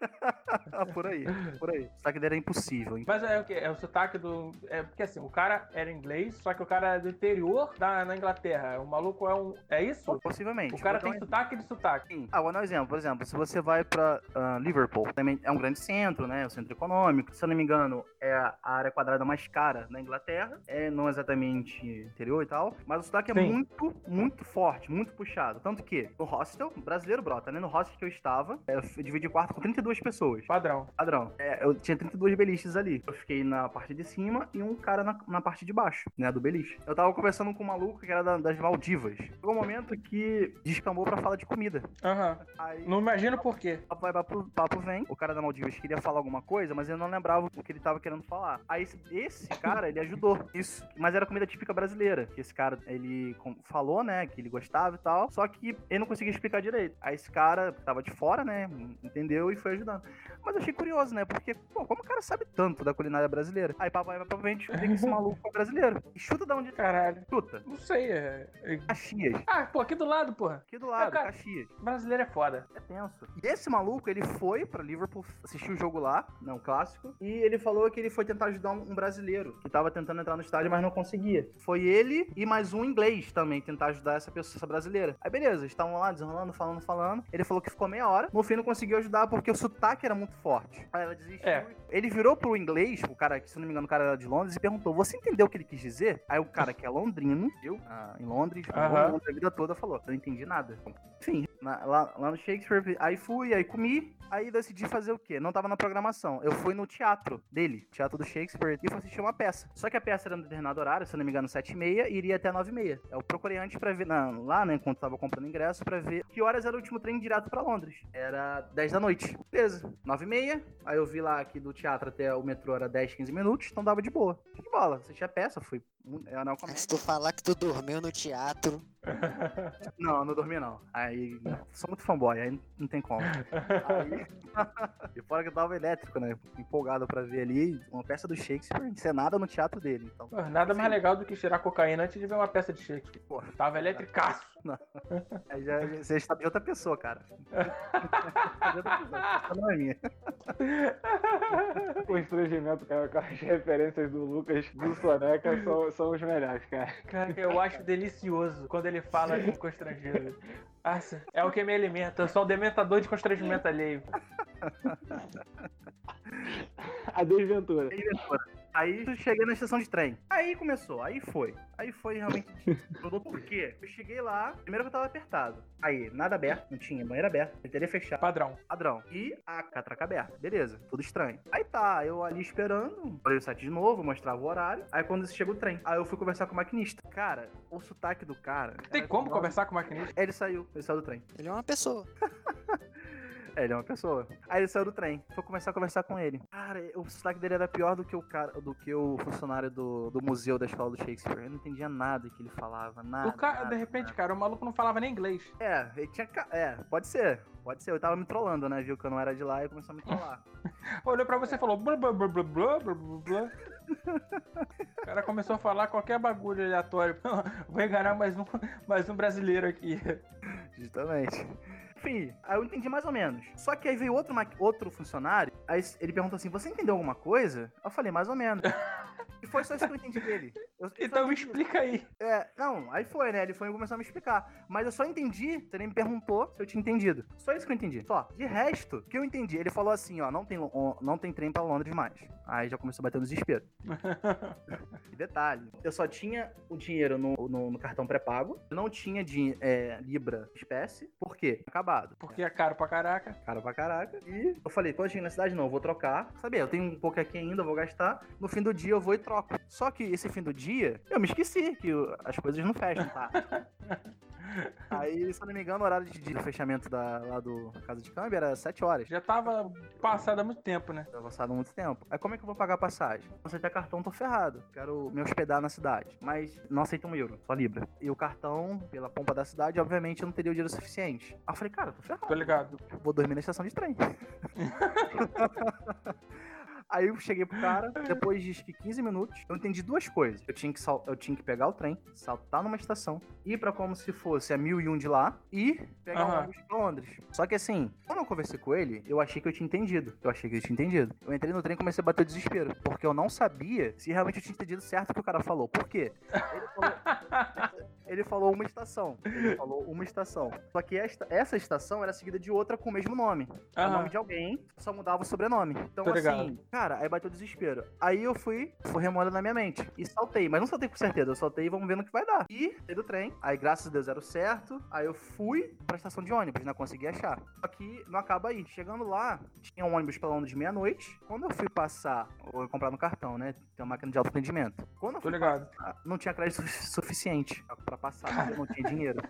Por aí, por aí. O sotaque dele era impossível. hein? Mas é o que? É o sotaque do. É porque assim, o cara era inglês, só que o cara é do interior da na Inglaterra. O maluco é um. É isso? Possivelmente. O cara dar tem um sotaque de sotaque. Sim. Ah, vou dar um exemplo. Por exemplo, se você vai pra ah, Liverpool, também é um grande centro, né? O centro econômico. Se eu não me engano, é a área quadrada mais cara da Inglaterra. É não exatamente interior e tal. Mas o sotaque é Sim. muito, muito forte, muito puxado. Tanto que no hostel, brasileiro brota, né? No hostel que eu estava, eu dividi quarto com 32 pessoas. Padrão. Padrão. É, eu tinha 32 beliches ali. Eu fiquei na parte de cima e um cara na, na parte de baixo, né? Do beliche. Eu tava conversando com um maluco que era da- das Maldivas. Chegou um momento que descambou pra falar de comida. Aham. Aí. Não imagino por quê. Papo papo, papo vem. O cara da Maldivas queria falar alguma coisa, mas eu não lembrava o que ele tava querendo falar. Aí esse, esse cara, ele ajudou. Isso. Mas era comida típica brasileira. Que esse cara, ele falou, né, que ele gostava e tal. Só que ele não conseguia explicar direito. Aí esse cara tava de fora, né, entendeu e foi ajudando. Mas eu achei curioso, né, porque, pô, como o cara sabe tanto da culinária brasileira? Aí papo vai, papo vem, descobri que esse maluco é brasileiro. E chuta da onde ele Caralho. chuta. Não sei. É... é- Caxias. Ah, pô, aqui do lado, porra. Aqui do lado, cara- Caxias. Brasileiro é foda. É tenso. E esse maluco, ele foi pra Liverpool assistir o jogo lá, não, clássico, e ele falou que ele foi tentar ajudar um, um brasileiro que tava tentando entrar no estádio, mas não conseguia. Foi ele e mais um inglês também tentar ajudar essa pessoa, essa brasileira. Aí beleza, estavam lá desenrolando, falando, falando. Ele falou que ficou meia hora. No fim não conseguiu ajudar porque o sotaque era muito forte. Aí ela desistiu. É. Ele virou pro inglês, o cara, que se não me engano, o cara era de Londres, e perguntou: Você entendeu o que ele quis dizer? Aí o cara que é londrino, viu? Ah, em Londres, Aham. Londres a vida toda, falou: Eu não entendi nada. Enfim, na- lá, lá no Shakespeare, aí fui, aí comi, aí decidi fazer o quê? Não tava na programação. Eu fui no teatro dele, teatro do Shakespeare, e fui assistir uma peça. Só que a peça era no determinado horário, se eu não me engano, 7h30, e iria até 9h30. Eu procurei antes pra ver, na- lá, né, enquanto tava comprando ingresso, pra ver que horas era o último trem direto pra Londres. Era 10 da noite. Beleza, 9h30, aí eu vi lá que do teatro até o metrô era 10, 15 minutos, então dava de boa. Que bola, assisti a peça, fui. É Mas se tu falar que tu dormiu no teatro, Não, não dormi não. Aí, sou muito fanboy, aí não tem como. Aí, e fora que eu tava elétrico, né? Empolgado pra ver ali uma peça do Shakespeare encenada no teatro dele. Então, Pô, Nada mais Sim. legal do que cheirar cocaína antes de ver uma peça de Shakespeare. Pô. Tava eletricaço. aí já, já- você está de outra pessoa, cara. de outra pessoa, não é minha. constrangimento, cara, com as referências do Lucas do Soneca são, são os melhores, cara. Cara, eu acho delicioso quando ele fala com constrangido. Nossa, é o que me alimenta. Eu sou um dementador de constrangimento alheio. A desventura. Aí eu cheguei na estação de trem. Aí começou, aí foi. Aí foi realmente. Mudou por quê? Eu cheguei lá, primeiro que eu tava apertado. Aí, nada aberto, não tinha, banheiro aberto, teria fechado. Padrão. Padrão. E a catraca aberta. Beleza, tudo estranho. Aí tá, eu ali esperando, olhei o site de novo, mostrava o horário. Aí quando chega o trem, aí eu fui conversar com o maquinista. Cara, o sotaque do cara. Tem como conversar com o maquinista? Ele saiu, ele saiu do trem. Ele é uma pessoa. Ele é uma pessoa. Aí ele saiu do trem, foi começar a conversar com ele. Cara, o sotaque dele era pior do que o cara, do que o funcionário do, do museu da escola do Shakespeare. Eu não entendia nada que ele falava, nada. O cara, nada, de repente, nada. cara, o maluco não falava nem inglês. É, ele tinha. É, pode ser. Pode ser. Eu tava me trollando, né? Viu que eu não era de lá e começou a me trollar. Olhou pra você e falou blá blá blá blá blá blá blá. O cara começou a falar qualquer bagulho aleatório. Vou enganar mais um, mais um brasileiro aqui. Justamente. Enfim, aí eu entendi mais ou menos. Só que aí veio outro, outro funcionário, aí ele perguntou assim: Você entendeu alguma coisa? Eu falei, mais ou menos. E foi só isso que eu entendi dele. Eu, Então me explica aí. É, não, aí foi, né? Ele foi começar a me explicar. Mas eu só entendi, ele me perguntou se eu tinha entendido. Só isso que eu entendi. Só. De resto, o que eu entendi? Ele falou assim, ó, não tem, não tem trem pra Londres mais. Aí já começou a bater no desespero. E detalhe, eu só tinha o dinheiro no, no- no cartão pré-pago, não tinha de, é, Libra espécie, por quê? Porque é caro pra caraca. Cara pra caraca. E eu falei, cheguei na cidade, não, eu vou trocar. Sabia, eu tenho um pouco aqui ainda, eu vou gastar. No fim do dia eu vou e troco. Só que esse fim do dia, eu me esqueci que as coisas não fecham, tá? Aí, se eu não me engano, o horário de, de fechamento da, lá do Casa de Câmbio era 7 horas. Já tava passado há muito tempo, né? Já avançado há muito tempo. Aí como é que eu vou pagar a passagem? Se aceitar cartão, tô ferrado. Quero me hospedar na cidade. Mas não aceito um euro, só Libra. E o cartão, pela pompa da cidade, obviamente eu não teria o dinheiro suficiente. Aí eu falei, cara, tô ferrado. Tô ligado. Vou dormir na estação de trem. Aí eu cheguei pro cara, depois de acho que 15 minutos, eu entendi duas coisas. Eu tinha que, sal- eu tinha que pegar o trem, saltar numa estação, ir pra como se fosse a 1001 de lá e pegar um Aham. ônibus pra Londres. Só que assim, quando eu conversei com ele, eu achei que eu tinha entendido. Eu achei que eu tinha entendido. Eu entrei no trem e comecei a bater o desespero, porque eu não sabia se realmente eu tinha entendido certo o que o cara falou. Por quê? Ele falou, ele falou uma estação. Ele falou uma estação. Só que esta, essa estação era seguida de outra com o mesmo nome. É o Aham. nome de alguém, só mudava o sobrenome. Então, Tô assim, ligado. cara, aí bateu o desespero. Aí eu fui, fui remoendo na minha mente. E saltei, mas não saltei com certeza, eu saltei e vamos ver no que vai dar. E saí do trem, aí graças a Deus era o certo. Aí eu fui pra estação de ônibus, não consegui achar. Só que não acaba aí. Chegando lá, tinha um ônibus pra Londres de meia-noite. Quando eu fui passar, ou comprar no cartão, né? Tem uma máquina de autoatendimento. Quando eu Tô fui ligado. passar, não tinha crédito su- suficiente pra passar, eu não tinha dinheiro.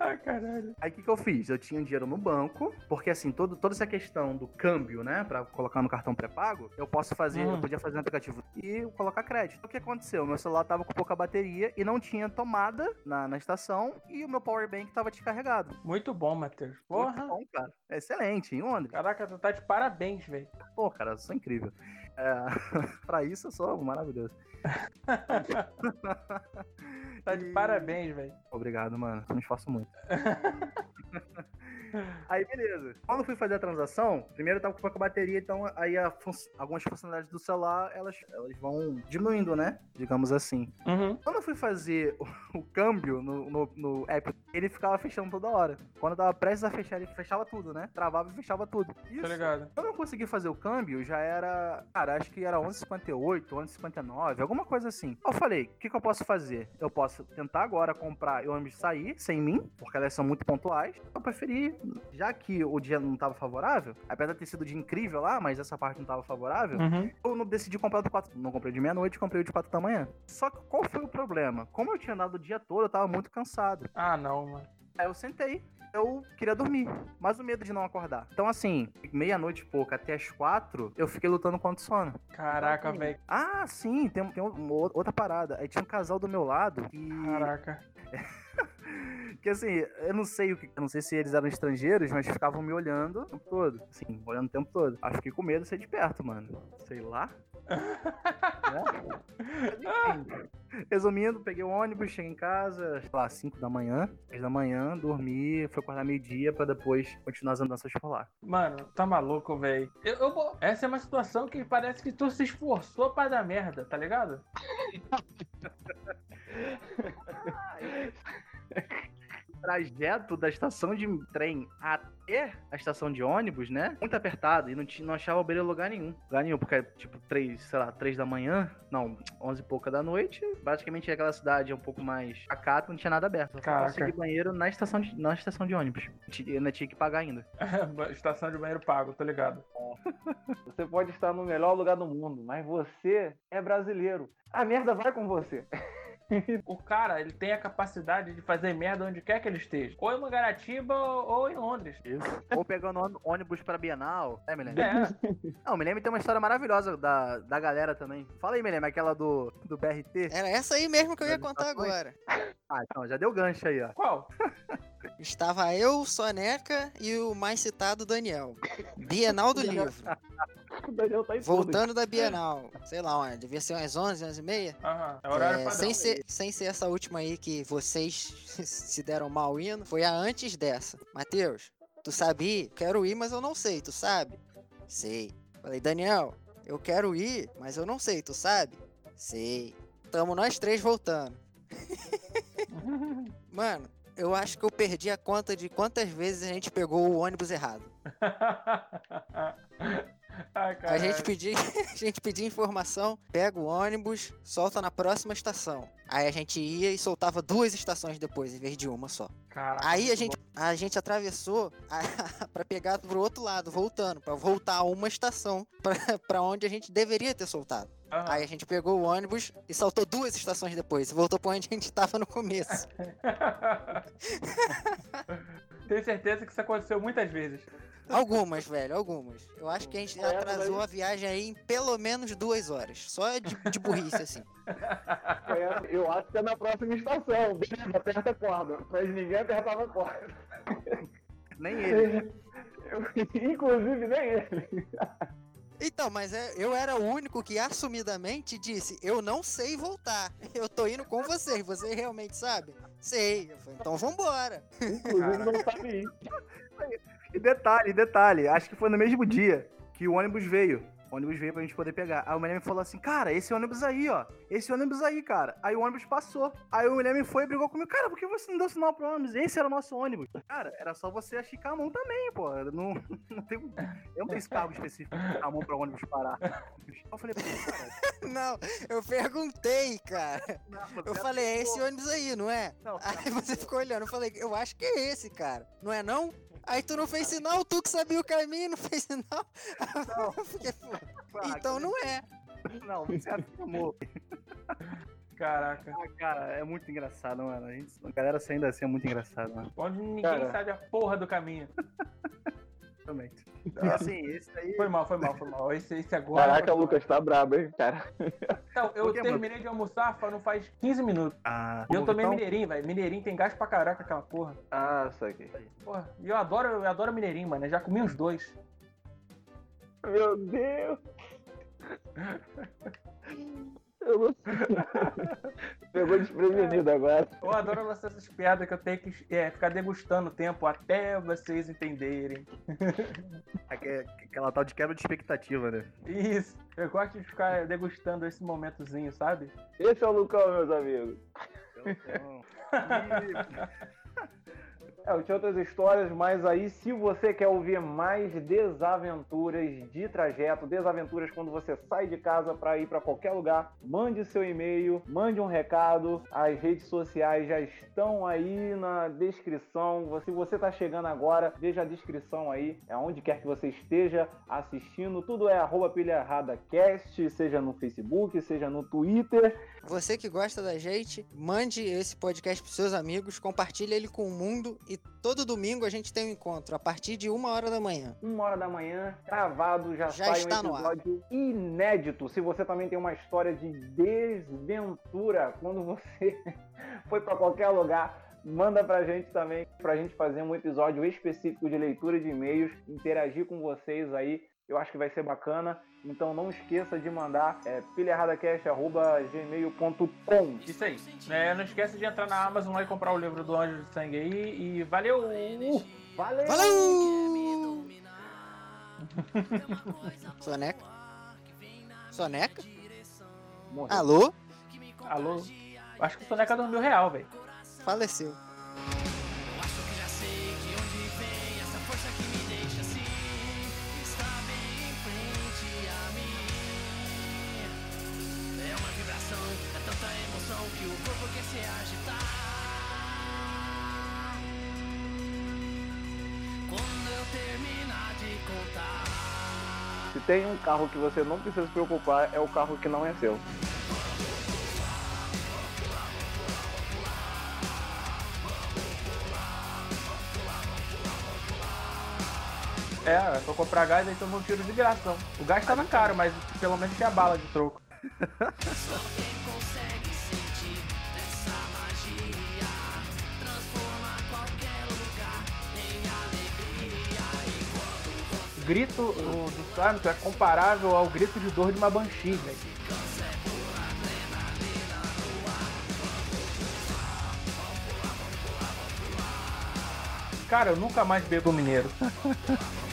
Ai, caralho. Aí o que, que eu fiz? Eu tinha dinheiro no banco, porque assim, todo, toda essa questão do câmbio, né, pra colocar no cartão pré-pago, eu posso fazer, Uhum. eu podia fazer no aplicativo e colocar crédito. O que aconteceu? Meu celular tava com pouca bateria e não tinha tomada na, na estação e o meu power bank tava descarregado. Muito bom, Matheus. Muito Porra. bom, cara. É excelente, em Londres. Caraca, tu tá de parabéns, velho. Pô, cara, eu sou incrível. É, pra isso eu sou maravilhoso. Tá de parabéns, velho. Obrigado, mano. Eu me esforço muito. Aí, beleza. Quando eu fui fazer a transação, primeiro eu tava com pouca bateria, então aí fun- algumas funcionalidades do celular, elas, elas vão diminuindo, né? Digamos assim. Uhum. Quando eu fui fazer o, o câmbio no, no, no app, ele ficava fechando toda hora. Quando eu tava prestes a fechar, ele fechava tudo, né? Travava e fechava tudo. Isso. ligado. Quando eu consegui fazer o câmbio, já era. Cara, acho que era 11,58, 11,59, alguma coisa assim. Eu falei: o que, que eu posso fazer? Eu posso tentar agora comprar e ônibus sair sem mim, porque elas são muito pontuais. Eu preferi, já que o dia não tava favorável, apesar de ter sido dia incrível lá, mas essa parte não tava favorável, Uhum. eu não decidi comprar o de 4. Não comprei de meia-noite, comprei o de 4 da manhã. Só que qual foi o problema? Como eu tinha andado o dia todo, eu tava muito cansado. Ah, não, mano. Aí eu sentei. Eu queria dormir, mas o medo de não acordar. Então, assim, meia-noite e pouco até as quatro, eu fiquei lutando contra o sono. Caraca, Então, velho. Ah, sim, tem, tem uma outra parada. Aí tinha um casal do meu lado e. Caraca. Que assim, eu não sei o que. Eu não sei se eles eram estrangeiros, mas ficavam me olhando o tempo todo. Assim, olhando o tempo todo. Aí fiquei com medo de ser de perto, mano. Sei lá. Né? Resumindo, peguei o ônibus, cheguei em casa, sei lá, 5 da manhã, 6 da manhã, dormi, fui acordar meio-dia pra depois continuar as andanças por lá. Mano, tá maluco, velho. Eu, eu Essa é uma situação que parece que tu se esforçou pra dar merda, tá ligado? O trajeto da estação de trem até a estação de ônibus, né? Muito apertado e não, não achava beira lugar nenhum. Lugar nenhum, porque é tipo 3, sei lá, 3 da manhã, não, 11 e pouca da noite. Basicamente aquela cidade é um pouco mais acata, não tinha nada aberto. Só Caraca. consegui banheiro na estação de, na estação de ônibus. Ainda tinha que pagar ainda. Estação de banheiro pago, tô ligado. Você pode estar no melhor lugar do mundo, mas você é brasileiro. A merda vai com você. O cara, ele tem a capacidade de fazer merda onde quer que ele esteja. Ou em Mangaratiba ou em Londres. Isso. Ou pegando ôni- ônibus pra Bienal. É, Milene? É, Não, o Milene tem uma história maravilhosa da, da galera também. Fala aí, Milene, aquela do, do BRT. Era essa aí mesmo que eu ia contar agora. Ah, então, já deu gancho aí, ó. qual? Estava eu, Soneca e o mais citado Daniel. Bienal do livro. O Daniel tá em. Voltando da Bienal. Sei lá, onde, devia ser umas 11, 11 e meia. Aham, é horário É, padrão. sem, ser, sem ser essa última aí que vocês se deram mal indo, foi a antes dessa. Matheus, tu sabia? Quero ir, mas eu não sei, tu sabe? Sei. Falei, Daniel, eu quero ir, mas eu não sei, tu sabe? Sei. Tamo nós três voltando. Mano, eu acho que eu perdi a conta de quantas vezes a gente pegou o ônibus errado. Ai, A gente pedia, a gente pedia informação, pega o ônibus, solta na próxima estação. Aí a gente ia e soltava duas estações depois, em vez de uma só. Caraca, Aí a gente, a gente atravessou a- pra pegar pro outro lado, voltando, pra voltar a uma estação pra, pra onde a gente deveria ter soltado. Aham. Aí a gente pegou o ônibus e saltou duas estações depois, e voltou pra onde a gente tava no começo. Tenho certeza que isso aconteceu muitas vezes. Algumas, velho, algumas. Eu acho que a gente essa atrasou a viagem aí em pelo menos duas horas. Só de, de burrice, assim. É, Eu acho que é na próxima estação. Beleza, aperta a corda. Mas ninguém apertava a corda. Nem ele. Eu- inclusive nem ele. Então, mas é- eu era o único que assumidamente disse: Eu não sei voltar. Eu tô indo com vocês. Você realmente sabe? Sei. Eu falei, então vambora. Inclusive não sabe ir. E detalhe, detalhe, acho que foi no mesmo dia que o ônibus veio. O ônibus veio pra gente poder pegar. Aí o Milene falou assim, cara, esse ônibus aí, ó. Esse ônibus aí, cara. Aí o ônibus passou. Aí o Milene foi e brigou comigo. Cara, por que você não deu sinal pro ônibus? Esse era o nosso ônibus. Cara, era só você achicar a mão também, pô. Não, não tem, eu não tenho esse cargo específico a mão pra ônibus parar. Eu falei, pô, cara. Não, eu perguntei, cara. não, Eu falei: É esse ônibus aí, não é? Não, Aí você ficou olhando. Eu falei: Eu acho que é esse, cara. Não é não? Aí tu não fez sinal, tu que sabia o caminho, não fez sinal. Pô, ah, então não é. Não, você afirmou. Caraca. Ah, cara, é muito engraçado, mano. A, gente, a galera saindo assim é muito engraçado, mano. Onde ninguém Cara. sabe a porra do caminho. Realmente. E assim, esse aí. Foi mal, foi mal, foi mal. Esse, esse agora. Caraca. Lucas, tá brabo, hein, cara. Então, eu quê, mano? terminei de almoçar não faz 15 minutos. Ah, E eu tomei então, mineirinho, velho. Mineirinho tem gás pra caraca aquela porra. Ah, isso aqui. Porra, e eu adoro, eu adoro mineirinho, mano. Eu já comi uns dois. Meu Deus. Eu não Pegou desprevenido agora. Eu adoro essas piadas que eu tenho que é, ficar degustando o tempo até vocês entenderem. aque- aquela tal de quebra de expectativa, né? Isso. Eu gosto de ficar degustando esse momentozinho, sabe? Esse é o Lucão, meus amigos. Então, É, eu tinha outras histórias, mas aí se você quer ouvir mais desaventuras de trajeto, desaventuras quando você sai de casa para ir para qualquer lugar, mande seu e-mail, mande um recado. As redes sociais já estão aí na descrição. Se você está chegando agora, veja a descrição aí, é onde quer que você esteja assistindo. Tudo é arroba pilha errada cast, seja no Facebook, seja no Twitter. Você que gosta da gente, mande esse podcast pros seus amigos, compartilhe ele com o mundo todo domingo a gente tem um encontro a partir de uma hora da manhã. uma hora da manhã, gravado, já, Já sai está um episódio inédito. Se você também tem uma história de desventura, quando você foi para qualquer lugar, manda pra gente também, pra gente fazer um episódio específico de leitura de e-mails, interagir com vocês aí. Eu acho que vai ser bacana. Então não esqueça de mandar é, pilharadacast.gmail.com. Isso aí. É, não esqueça de entrar na Amazon lá e comprar o livro do Anjo de Sangue aí. E valeu! Valeu! Valeu! Soneca? Soneca? Morreu. Alô? Alô? Acho que o Soneca dormiu real, velho. Faleceu. Tem um carro que você não precisa se preocupar, é o carro que não é seu. É, foi comprar gás e tomou um tiro de graça. não. O gás tava caro, mas pelo menos tinha bala de troco. grito do, do é comparável ao grito de dor de uma banshee, velho. Cara, eu nunca mais bebo mineiro.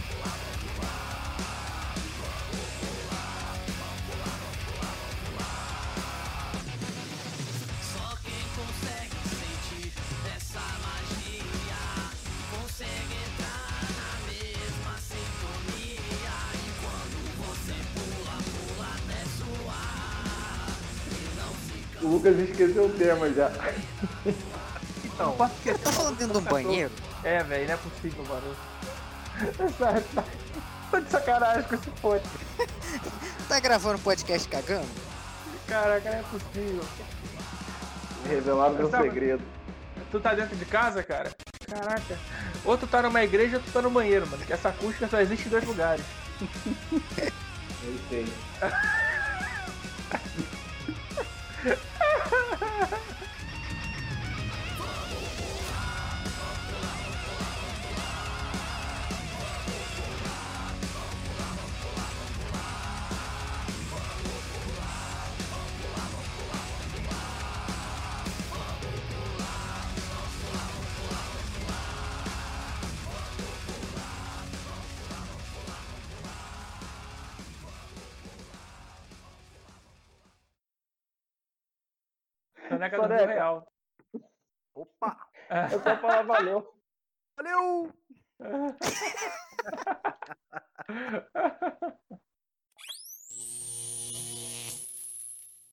Lucas esqueceu o tema já. Então, posso esquecer. Tá falando dentro de um banheiro? É, velho, não é possível, mano. Tá... Tô de sacanagem com esse pote. Tá gravando podcast cagando? Caraca, não é possível. Revelaram meu Sabe- segredo. Tu tá dentro de casa, cara? Caraca. Ou tu tá numa igreja ou tu tá no banheiro, mano. Que essa acústica só existe em dois lugares. Eu sei. Só falar valeu. Valeu!